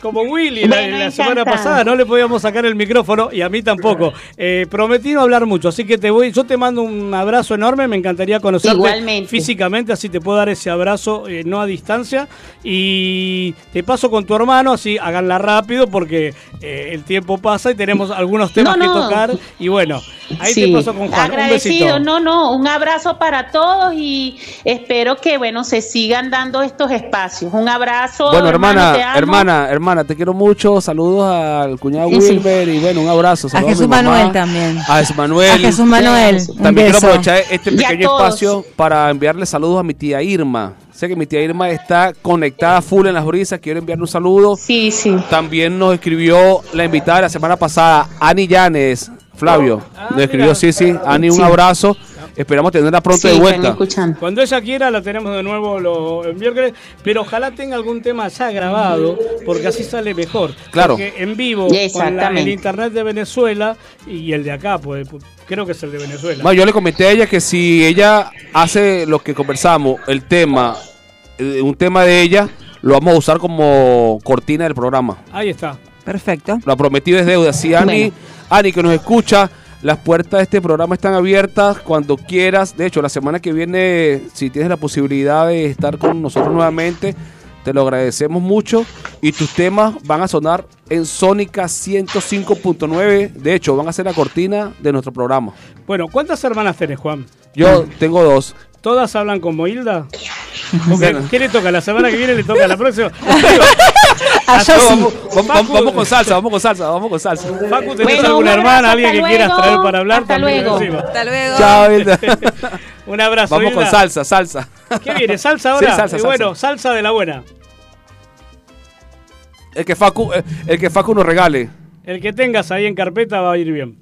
Como Willy la, la semana pasada, no le podíamos sacar el micrófono y a mí tampoco. Eh, prometí no hablar mucho, así que te voy, yo te mando un abrazo enorme, me encantaría conocerte
Igualmente.
físicamente, así te puedo dar ese abrazo, eh, no a distancia. Y te paso con tu hermano, así háganla rápido porque eh, el tiempo pasa y tenemos algunos temas
No,
que tocar. Y bueno, ahí
Sí,
te paso con Juan. Un besito.
Agradecido, no, no, un abrazo para todos y espero que, bueno, se sigan dando estos espacios. Un abrazo.
Bueno, hermana,
te amo.
hermana, hermana, te quiero mucho. Saludos al cuñado
Sí, sí.
Wilber y bueno, un abrazo.
A
Saludos
Jesús
mi mamá,
Manuel también.
A Jesús Manuel.
A Jesús Manuel,
También quiero aprovechar este
a
pequeño espacio para enviarle saludos a mi tía Irma. Sé que mi tía Irma está conectada full en las brisas. Quiero enviarle un saludo.
Sí, sí.
También nos escribió la invitada de la semana pasada, Ani Llanes. Flavio, nos escribió, sí, sí. Ani, un
Sí.
abrazo. Esperamos tenerla pronto de vuelta.
Cuando ella quiera la tenemos de nuevo lo- el miércoles, pero ojalá tenga algún tema ya grabado, porque así sale mejor.
Claro.
Porque en vivo, con la- el internet de Venezuela y el de acá, pues creo que es el de Venezuela.
Bueno, yo le comenté a ella que si ella hace lo que conversamos, el tema, eh, un tema de ella, lo vamos a usar como cortina del programa.
Ahí está.
Perfecto.
Lo prometido es deuda. Si Ani,
Bueno.
Ani que nos escucha, las puertas de este programa están abiertas cuando quieras. De hecho, la semana que viene, si tienes la posibilidad de estar con nosotros nuevamente, te lo agradecemos mucho. Y tus temas van a sonar en Sónica 105.9. De hecho, van a ser la cortina de nuestro programa.
Bueno, ¿cuántas hermanas tenés, Juan?
Yo tengo dos.
¿Todas hablan como Hilda? ¿Qué le toca? ¿La semana que viene le toca la próxima?
Vamos, vamos- vamos- vamos con salsa, vamos con salsa, vamos con salsa.
Facu, ¿tenés
Bueno,
alguna
un
hermana, alguien que
hasta
quieras
luego.
traer para hablar?
Hasta
También
luego.
Hasta luego.
Chao, Hilda.
Un abrazo,
Vamos con salsa, salsa.
¿Qué viene? ¿Salsa ahora?
Sí, salsa,
Y
salsa.
bueno, salsa de la buena.
El que Facu, eh, el que Facu nos regale.
El que tengas ahí en carpeta va a ir bien.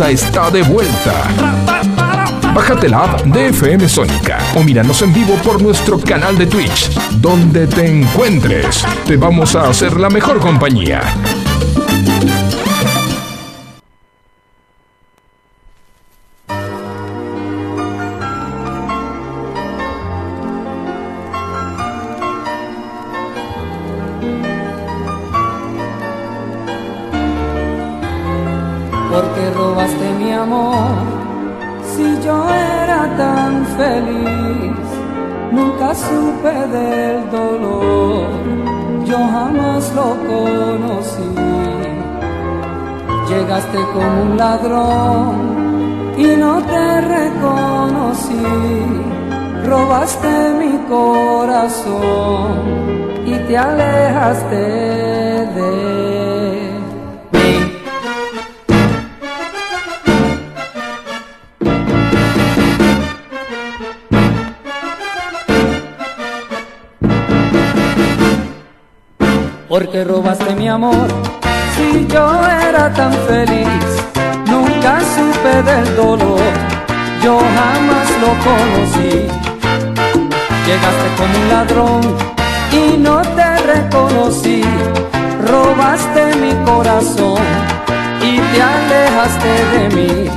Está de vuelta. Bájate la app de FM Sónica o míranos en vivo por nuestro canal de Twitch. Donde te encuentres, te vamos a hacer la mejor compañía.
Porque robaste mi amor. Si yo era tan feliz, nunca supe del dolor, yo jamás lo conocí. Llegaste como un ladrón y no te reconocí, robaste mi corazón y te alejaste de mí.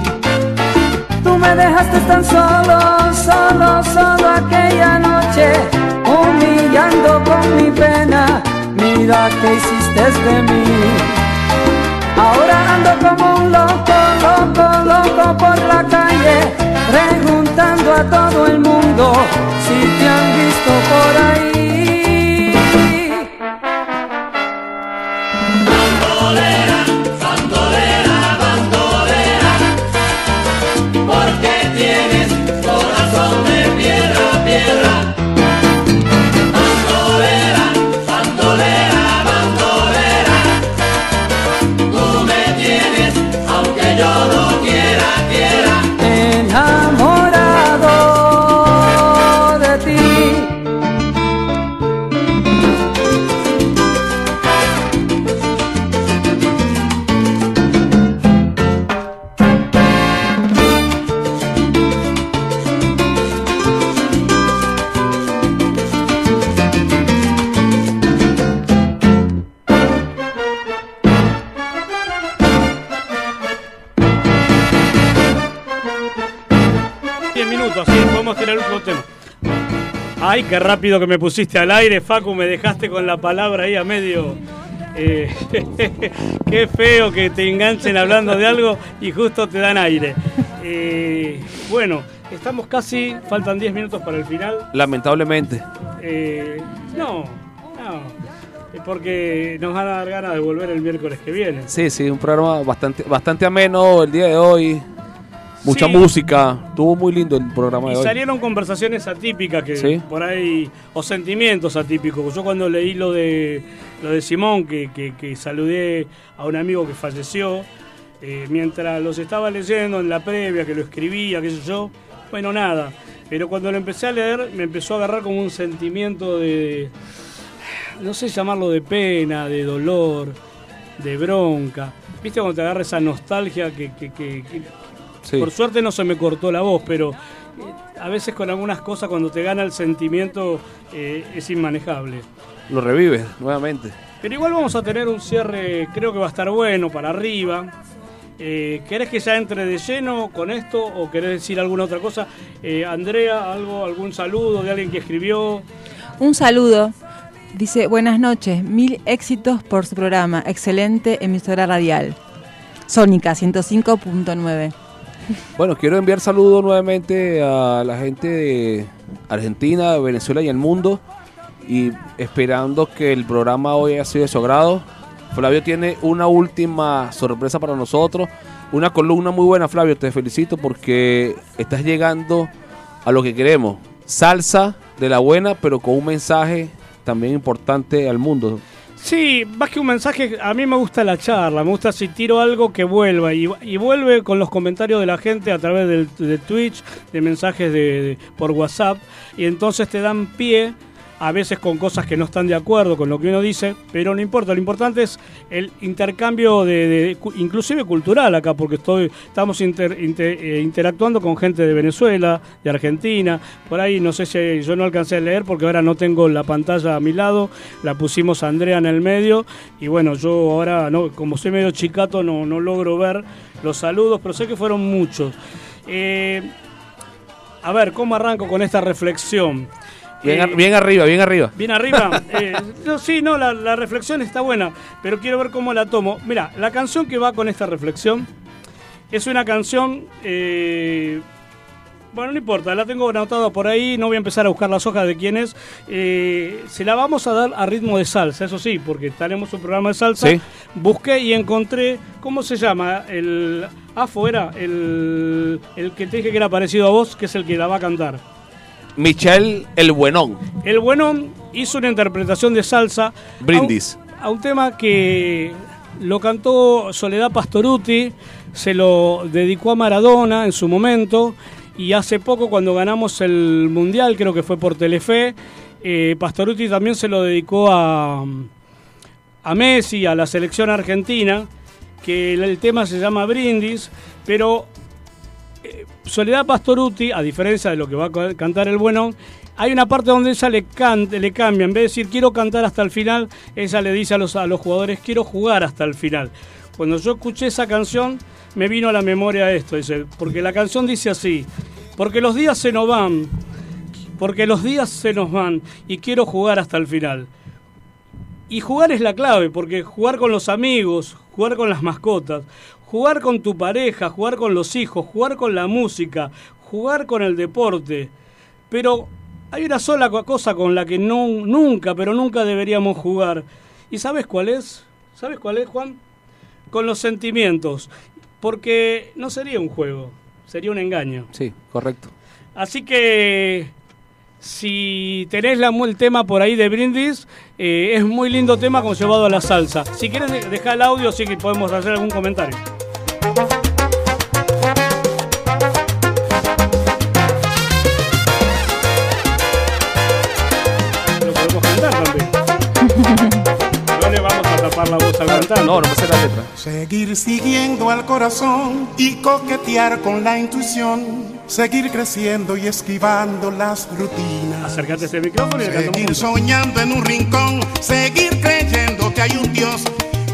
Tú me dejaste tan solo, solo, solo aquella noche, humillando con mi pena mira que hiciste de mí. Ahora ando como un loco, loco, loco por la calle, preguntando a todo el mundo si te han visto por ahí.
Aunque
qué rápido que me pusiste al aire, Facu, me dejaste con la palabra ahí a medio. Eh, qué feo que te enganchen hablando de algo y justo te dan aire. Eh, bueno, estamos casi, faltan 10 minutos para el final.
Lamentablemente.
Eh, no, no, porque nos van a dar ganas de volver el miércoles que viene.
Sí, sí, un programa bastante, bastante ameno el día de hoy. Mucha
Sí.
música. Estuvo muy lindo el programa de
Y
hoy.
salieron conversaciones atípicas que
Sí.
por ahí, o sentimientos atípicos. Yo cuando leí lo de lo de Simón, que, que- que saludé a un amigo que falleció, eh, mientras los estaba leyendo en la previa, que lo escribía, qué sé yo, bueno, nada. Pero cuando lo empecé a leer, me empezó a agarrar como un sentimiento de, no sé llamarlo de pena, de dolor, de bronca. ¿Viste cuando te agarra esa nostalgia que, que- que- que-
Sí.
por suerte no se me cortó la voz, pero eh, a veces con algunas cosas cuando te gana el sentimiento eh, es inmanejable.
Lo revives nuevamente.
Pero igual vamos a tener un cierre, creo que va a estar bueno, para arriba. Eh, ¿Querés que ya entre de lleno con esto o querés decir alguna otra cosa? Eh, Andrea, algo, algún saludo de alguien que escribió.
Un saludo. Dice, buenas noches, mil éxitos por su programa. Excelente emisora radial. Sónica 105.9.
Bueno, quiero enviar saludos nuevamente a la gente de Argentina, Venezuela y el mundo. Y esperando que el programa hoy haya sido de su agrado. Flavio tiene una última sorpresa para nosotros. Una columna muy buena, Flavio. Te felicito porque estás llegando a lo que queremos. Salsa de la buena, pero con un mensaje también importante al mundo.
Sí, más que un mensaje, a mí me gusta la charla, me gusta si tiro algo que vuelva y, vuelve con los comentarios de la gente a través del, de Twitch, de mensajes de, de- por WhatsApp y entonces te dan pie a veces con cosas que no están de acuerdo con lo que uno dice, pero no importa, lo importante es el intercambio de, inclusive cultural acá, porque estoy, estamos eh, interactuando con gente de Venezuela, de Argentina, por ahí no sé si yo no alcancé a leer porque ahora no tengo la pantalla a mi lado, la pusimos a Andrea en el medio y bueno, yo ahora como soy medio chicato no, no logro ver los saludos, pero sé que fueron muchos. Eh, a ver, ¿cómo arranco con esta reflexión?
Bien,
Eh,
bien arriba, bien arriba.
Bien arriba. Eh, no, sí, no, la, la reflexión está buena, pero quiero ver cómo la tomo. Mira, la canción que va con esta reflexión es una canción. eh, bueno, no importa, la tengo anotada por ahí, no voy a empezar a buscar las hojas de quién es. Eh, se la vamos a dar a ritmo de salsa, eso sí, porque tenemos un programa de salsa.
Sí.
Busqué y encontré, ¿cómo se llama? El AFO era, el, el que te dije que era parecido a vos, que es el que la va a cantar.
Michel el Buenón.
El Buenón hizo una interpretación de salsa.
Brindis.
A un, a un tema que lo cantó Soledad Pastoruti, se lo dedicó a Maradona en su momento. Y hace poco, cuando ganamos el Mundial, creo que fue por Telefe, eh, Pastoruti también se lo dedicó a, a Messi, a la selección argentina, que el, el tema se llama Brindis, pero Soledad Pastoruti, a diferencia de lo que va a ca- cantar el bueno, hay una parte donde ella le cambia, en vez de decir quiero cantar hasta el final, ella le dice a los, a los jugadores quiero jugar hasta el final. Cuando yo escuché esa canción, me vino a la memoria esto, dice, porque la canción dice así, porque los días se nos van, porque los días se nos van y quiero jugar hasta el final. Y jugar es la clave, porque jugar con los amigos, jugar con las mascotas, jugar con tu pareja, jugar con los hijos, jugar con la música, jugar con el deporte. Pero hay una sola co- cosa con la que no, nunca, pero nunca deberíamos jugar. ¿Y sabes cuál es? ¿Sabes cuál es, Juan? Con los sentimientos. Porque no sería un juego, sería un engaño.
Sí, correcto.
Así que si tenés la, el tema por ahí de Brindis, eh, es muy lindo tema como llevado a la salsa. Si quieres de- dejar el audio, sí que podemos hacer algún comentario. Lo podemos cantar también. No le vamos a tapar la voz al cantante.
No, no me sé la letra.
Seguir siguiendo al corazón y coquetear con la intuición. Seguir creciendo y esquivando las rutinas.
Acércate a este micrófono y
Seguir soñando en un rincón. Seguir creyendo que hay un Dios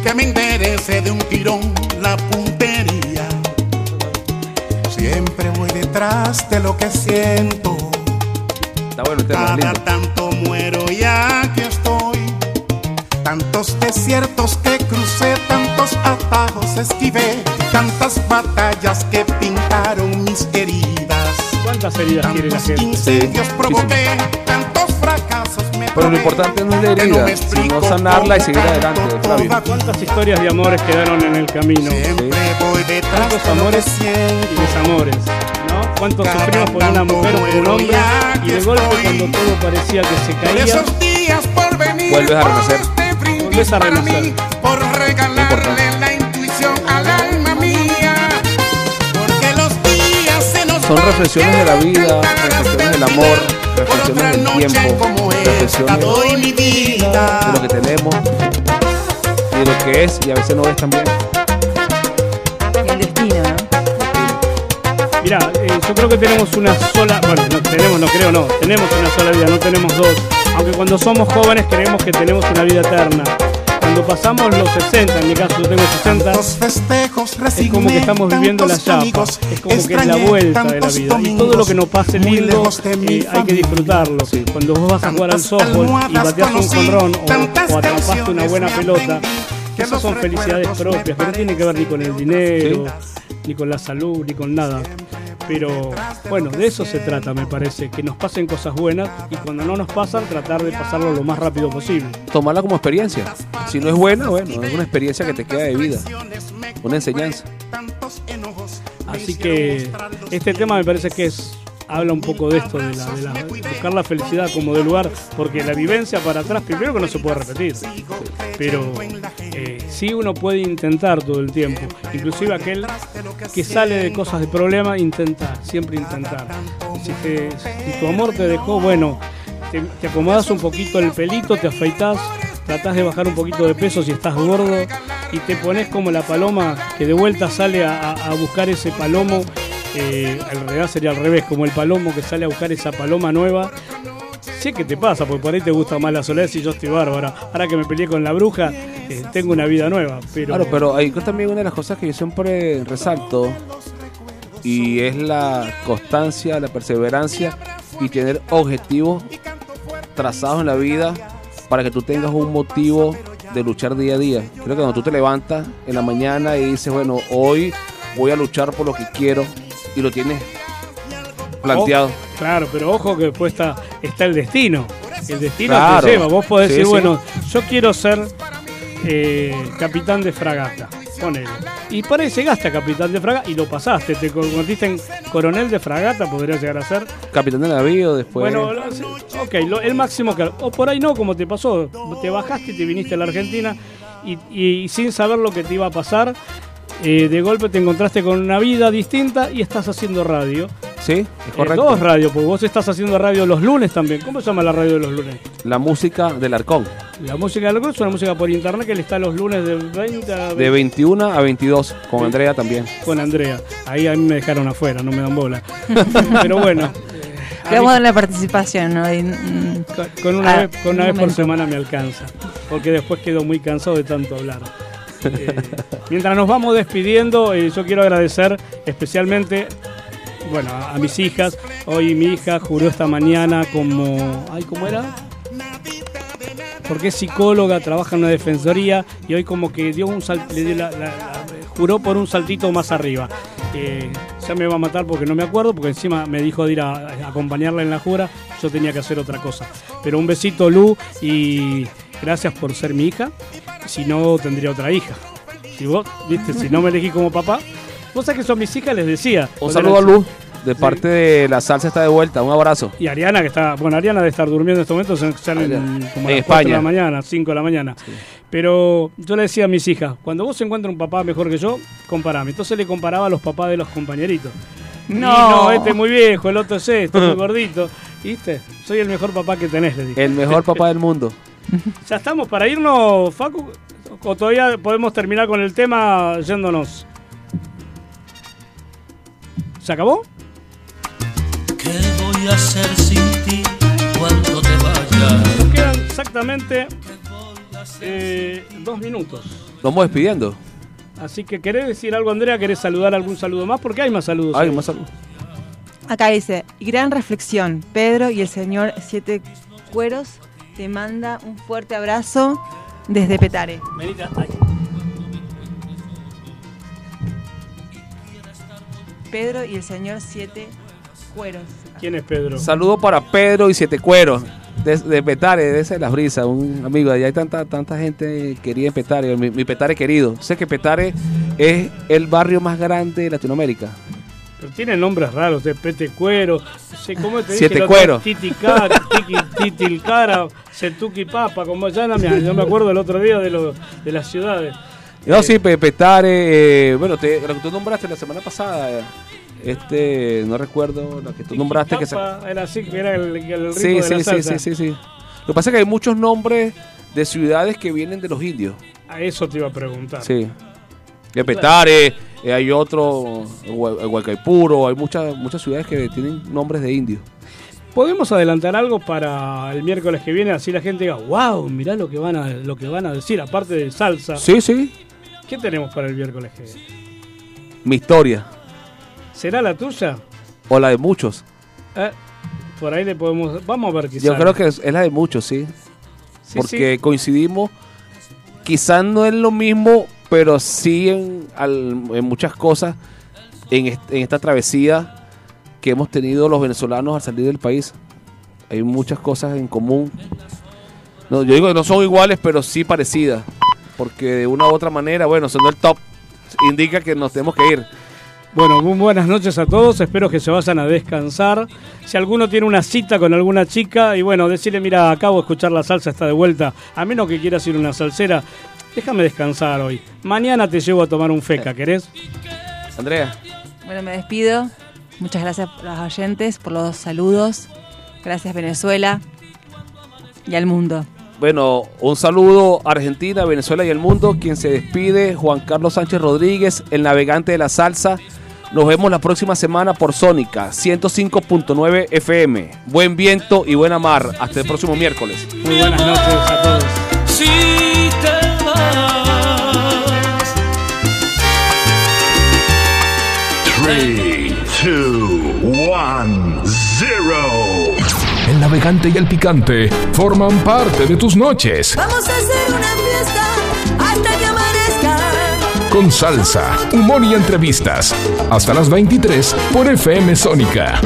que me enderece de un tirón la puntería. Siempre voy detrás de lo que siento.
Está bueno
Cada tanto muero. Tantos desiertos que crucé, tantos atajos esquivé, tantas batallas que pintaron mis heridas.
¿Cuántas heridas quiere la gente?
Incendios provoqué, tantos fracasos me
Pero lo importante no es la herida, sino sanarla y seguir adelante, Flavio.
¿Cuántas historias de amores quedaron en el camino? ¿Cuántos amores y desamores? ¿no? ¿Cuántos sufrimos por una mujer o por un hombre? Y de golpe cuando todo parecía que se caía,
Esos días por venir,
Vuelves a renacer.
Volvés a renacer.
por regalarle la intuición al alma mía. Porque los días se nos
Son reflexiones de la vida, reflexiones del amor, reflexiones del tiempo, reflexiones de lo que tenemos y de lo que es y a veces no es también.
Mira, eh, yo creo que tenemos una sola, bueno, no tenemos, no creo, no, tenemos una sola vida, no tenemos dos. Aunque cuando somos jóvenes creemos que tenemos una vida eterna. Cuando pasamos los 60, en mi caso yo tengo 60,
festejos
es como que estamos viviendo la chapa, es como que es la vuelta de la vida. Y todo lo que nos pase lindo eh, hay que disfrutarlo. Cuando vos vas a jugar al softball y bateas un jonrón o, o atrapaste una buena pelota, esas son felicidades propias, que no tienen que ver ni con el dinero, ni con la salud, ni con nada. Pero bueno, de eso se trata, me parece, que nos pasen cosas buenas y cuando no nos pasan, tratar de pasarlo lo más rápido posible.
Tomarla como experiencia. Si no es buena, bueno, es una experiencia que te queda de vida. Una enseñanza.
Así que este tema me parece que es habla un poco de esto, de, la, buscar la felicidad como de lugar, porque la vivencia para atrás, primero que no se puede repetir, pero eh, sí uno puede intentar todo el tiempo, inclusive aquel que sale de cosas de problema, intentar, siempre intentar. Si, te- si tu amor te dejó, bueno, te, te acomodas un poquito el pelito, te afeitas, tratás de bajar un poquito de peso si estás gordo y te pones como la paloma que de vuelta sale a buscar ese palomo. Eh, revés sería al revés, como el palomo que sale a buscar esa paloma nueva. Sé que te pasa, porque por ahí te gusta más la soledad y yo estoy bárbara. Ahora que me peleé con la bruja, eh, tengo una vida nueva. Pero,
Claro, pero hay también una de las cosas que yo siempre resalto y es la constancia, la perseverancia y tener objetivos trazados en la vida para que tú tengas un motivo de luchar día a día. Creo que cuando tú te levantas en la mañana y dices, bueno, hoy voy a luchar por lo que quiero y lo tienes planteado.
Oh, claro, pero ojo que después está, está el destino. El destino
Claro.
te lleva. Vos podés
Sí,
decir,
sí.
bueno, yo quiero ser eh, capitán de fragata. Ponele. Y por ahí llegaste a capitán de fragata y lo pasaste. Te convertiste en coronel de fragata, podría llegar a ser.
Capitán de navío, después...
Bueno, ok, lo- el máximo que. O por ahí no, como te pasó. Te bajaste y te viniste a la Argentina y, y sin saber lo que te iba a pasar, eh, de golpe te encontraste con una vida distinta y estás haciendo radio.
sí, es
Eh,
correcto.
dos radios, porque vos estás haciendo radio los lunes también. ¿Cómo se llama la radio de los lunes?
La música del arcón.
La música del grupo es una música por internet que le está los lunes de 20 a
De 21 a 22, con Andrea también.
con Andrea. Ahí a mí me dejaron afuera, no me dan bola. Pero bueno.
A dar la participación, ¿no? Y, mm,
Con una,
ah,
vez, con una
un
vez por semana me alcanza, porque después quedo muy cansado de tanto hablar. Eh, mientras nos vamos despidiendo, eh, yo quiero agradecer especialmente bueno, a, mis hijas. Hoy mi hija juró esta mañana como... Ay, ¿Cómo era? Porque es psicóloga, trabaja en una defensoría y hoy como que dio un sal- juró por un saltito más arriba. Eh, ya me va a matar porque no me acuerdo, porque encima me dijo de ir a, a acompañarla en la jura, yo tenía que hacer otra cosa. Pero un besito Lu y gracias por ser mi hija, si no tendría otra hija. Si vos, viste, si no me elegí como papá, vos sabés que son mis hijas, les decía.
Un saludo a Luz, de parte de La Salsa está de vuelta. Un abrazo.
Y Ariana, que está, bueno, Ariana debe estar durmiendo en estos momentos, son- como a
En
las 4 de la mañana, 5 de la mañana. Pero yo le decía a mis hijas, cuando vos encuentras un papá mejor que yo, comparame. Entonces le comparaba a los papás de los compañeritos.
No.
no, este es muy viejo, el otro es este, muy gordito. ¿Viste? Soy el mejor papá que tenés, le dije.
El mejor papá del mundo.
¿Ya estamos para irnos, Facu? ¿O todavía podemos terminar con el tema yéndonos? ¿Se acabó?
¿Qué voy a hacer sin ti cuando te vayas?
Nos quedan exactamente eh, dos minutos.
Nos vamos despidiendo.
Así que, ¿querés decir algo, Andrea? ¿Querés saludar algún saludo más? Porque hay más saludos.
Hay
ahí.
más saludos.
Acá dice, gran reflexión, Pedro y el señor Siete Cueros te manda un fuerte abrazo desde Petare. Pedro y el señor Siete Cueros.
¿Quién es Pedro?
Saludo para Pedro y Siete Cueros. De, de Petare, de esa de las brisas, un amigo de allá. Hay tanta, tanta gente querida en Petare, mi, mi Petare querido. Sé que Petare es el barrio más grande de Latinoamérica.
Pero tiene nombres raros, de Pete Cuero, no sé, ¿cómo te?
Siete? Cuero.
Titicara, Titilcara, Setuki Papa, como ya no me, acuerdo el otro día de, lo- de las ciudades.
No, sí, Pe- Petare, eh, bueno, te- lo que tú nombraste la semana pasada, eh, este, no recuerdo lo que tú nombraste. Que
era así, que era el, el ritmo
sí,
de
sí,
la
sí,
salsa.
sí, sí, sí. Lo que pasa es que hay muchos nombres de ciudades que vienen de los indios.
A eso te iba a preguntar.
Sí. De Petare, eh, hay otro, Hua- Huaycaipuro, hay muchas, muchas ciudades que tienen nombres de indios.
¿Podemos adelantar algo para el miércoles que viene? Así la gente diga, wow, mirá lo que van a, lo que van a decir, aparte de salsa.
Sí, sí.
¿Qué tenemos para el miércoles que viene?
Mi historia,
¿Será la tuya?
o la de muchos.
Eh, por ahí le podemos. Vamos a ver qué
Yo creo que es, es la de muchos, sí.
Sí,
Porque coincidimos, quizás no es lo mismo, pero sí en, muchas cosas, en esta travesía que hemos tenido los venezolanos al salir del país. Hay muchas cosas en común. No, yo digo que no son iguales, pero sí parecidas. Porque de una u otra manera, bueno, siendo el top, indica que nos tenemos que ir.
Bueno, muy buenas noches a todos. Espero que se vayan a descansar. Si alguno tiene una cita con alguna chica, y bueno, decirle, mira, acabo de escuchar la salsa, está de vuelta. A menos que quieras ir a una salsera, déjame descansar hoy. Mañana te llevo a tomar un feca, ¿querés?
Andrea.
Bueno, me despido. Muchas gracias a los oyentes por los saludos. Gracias Venezuela. y al mundo.
Bueno, un saludo a Argentina, Venezuela y el mundo. Quien se despide, Juan Carlos Sánchez Rodríguez, el navegante de la salsa. Nos vemos la próxima semana por Sónica 105.9 FM. Buen viento y buena mar. Hasta el próximo miércoles.
Muy buenas noches a todos.
Navegante y el picante forman parte de tus noches.
Vamos a hacer una fiesta hasta que amanezca.
Con salsa, humor y entrevistas. Hasta las 23 por FM Sónica.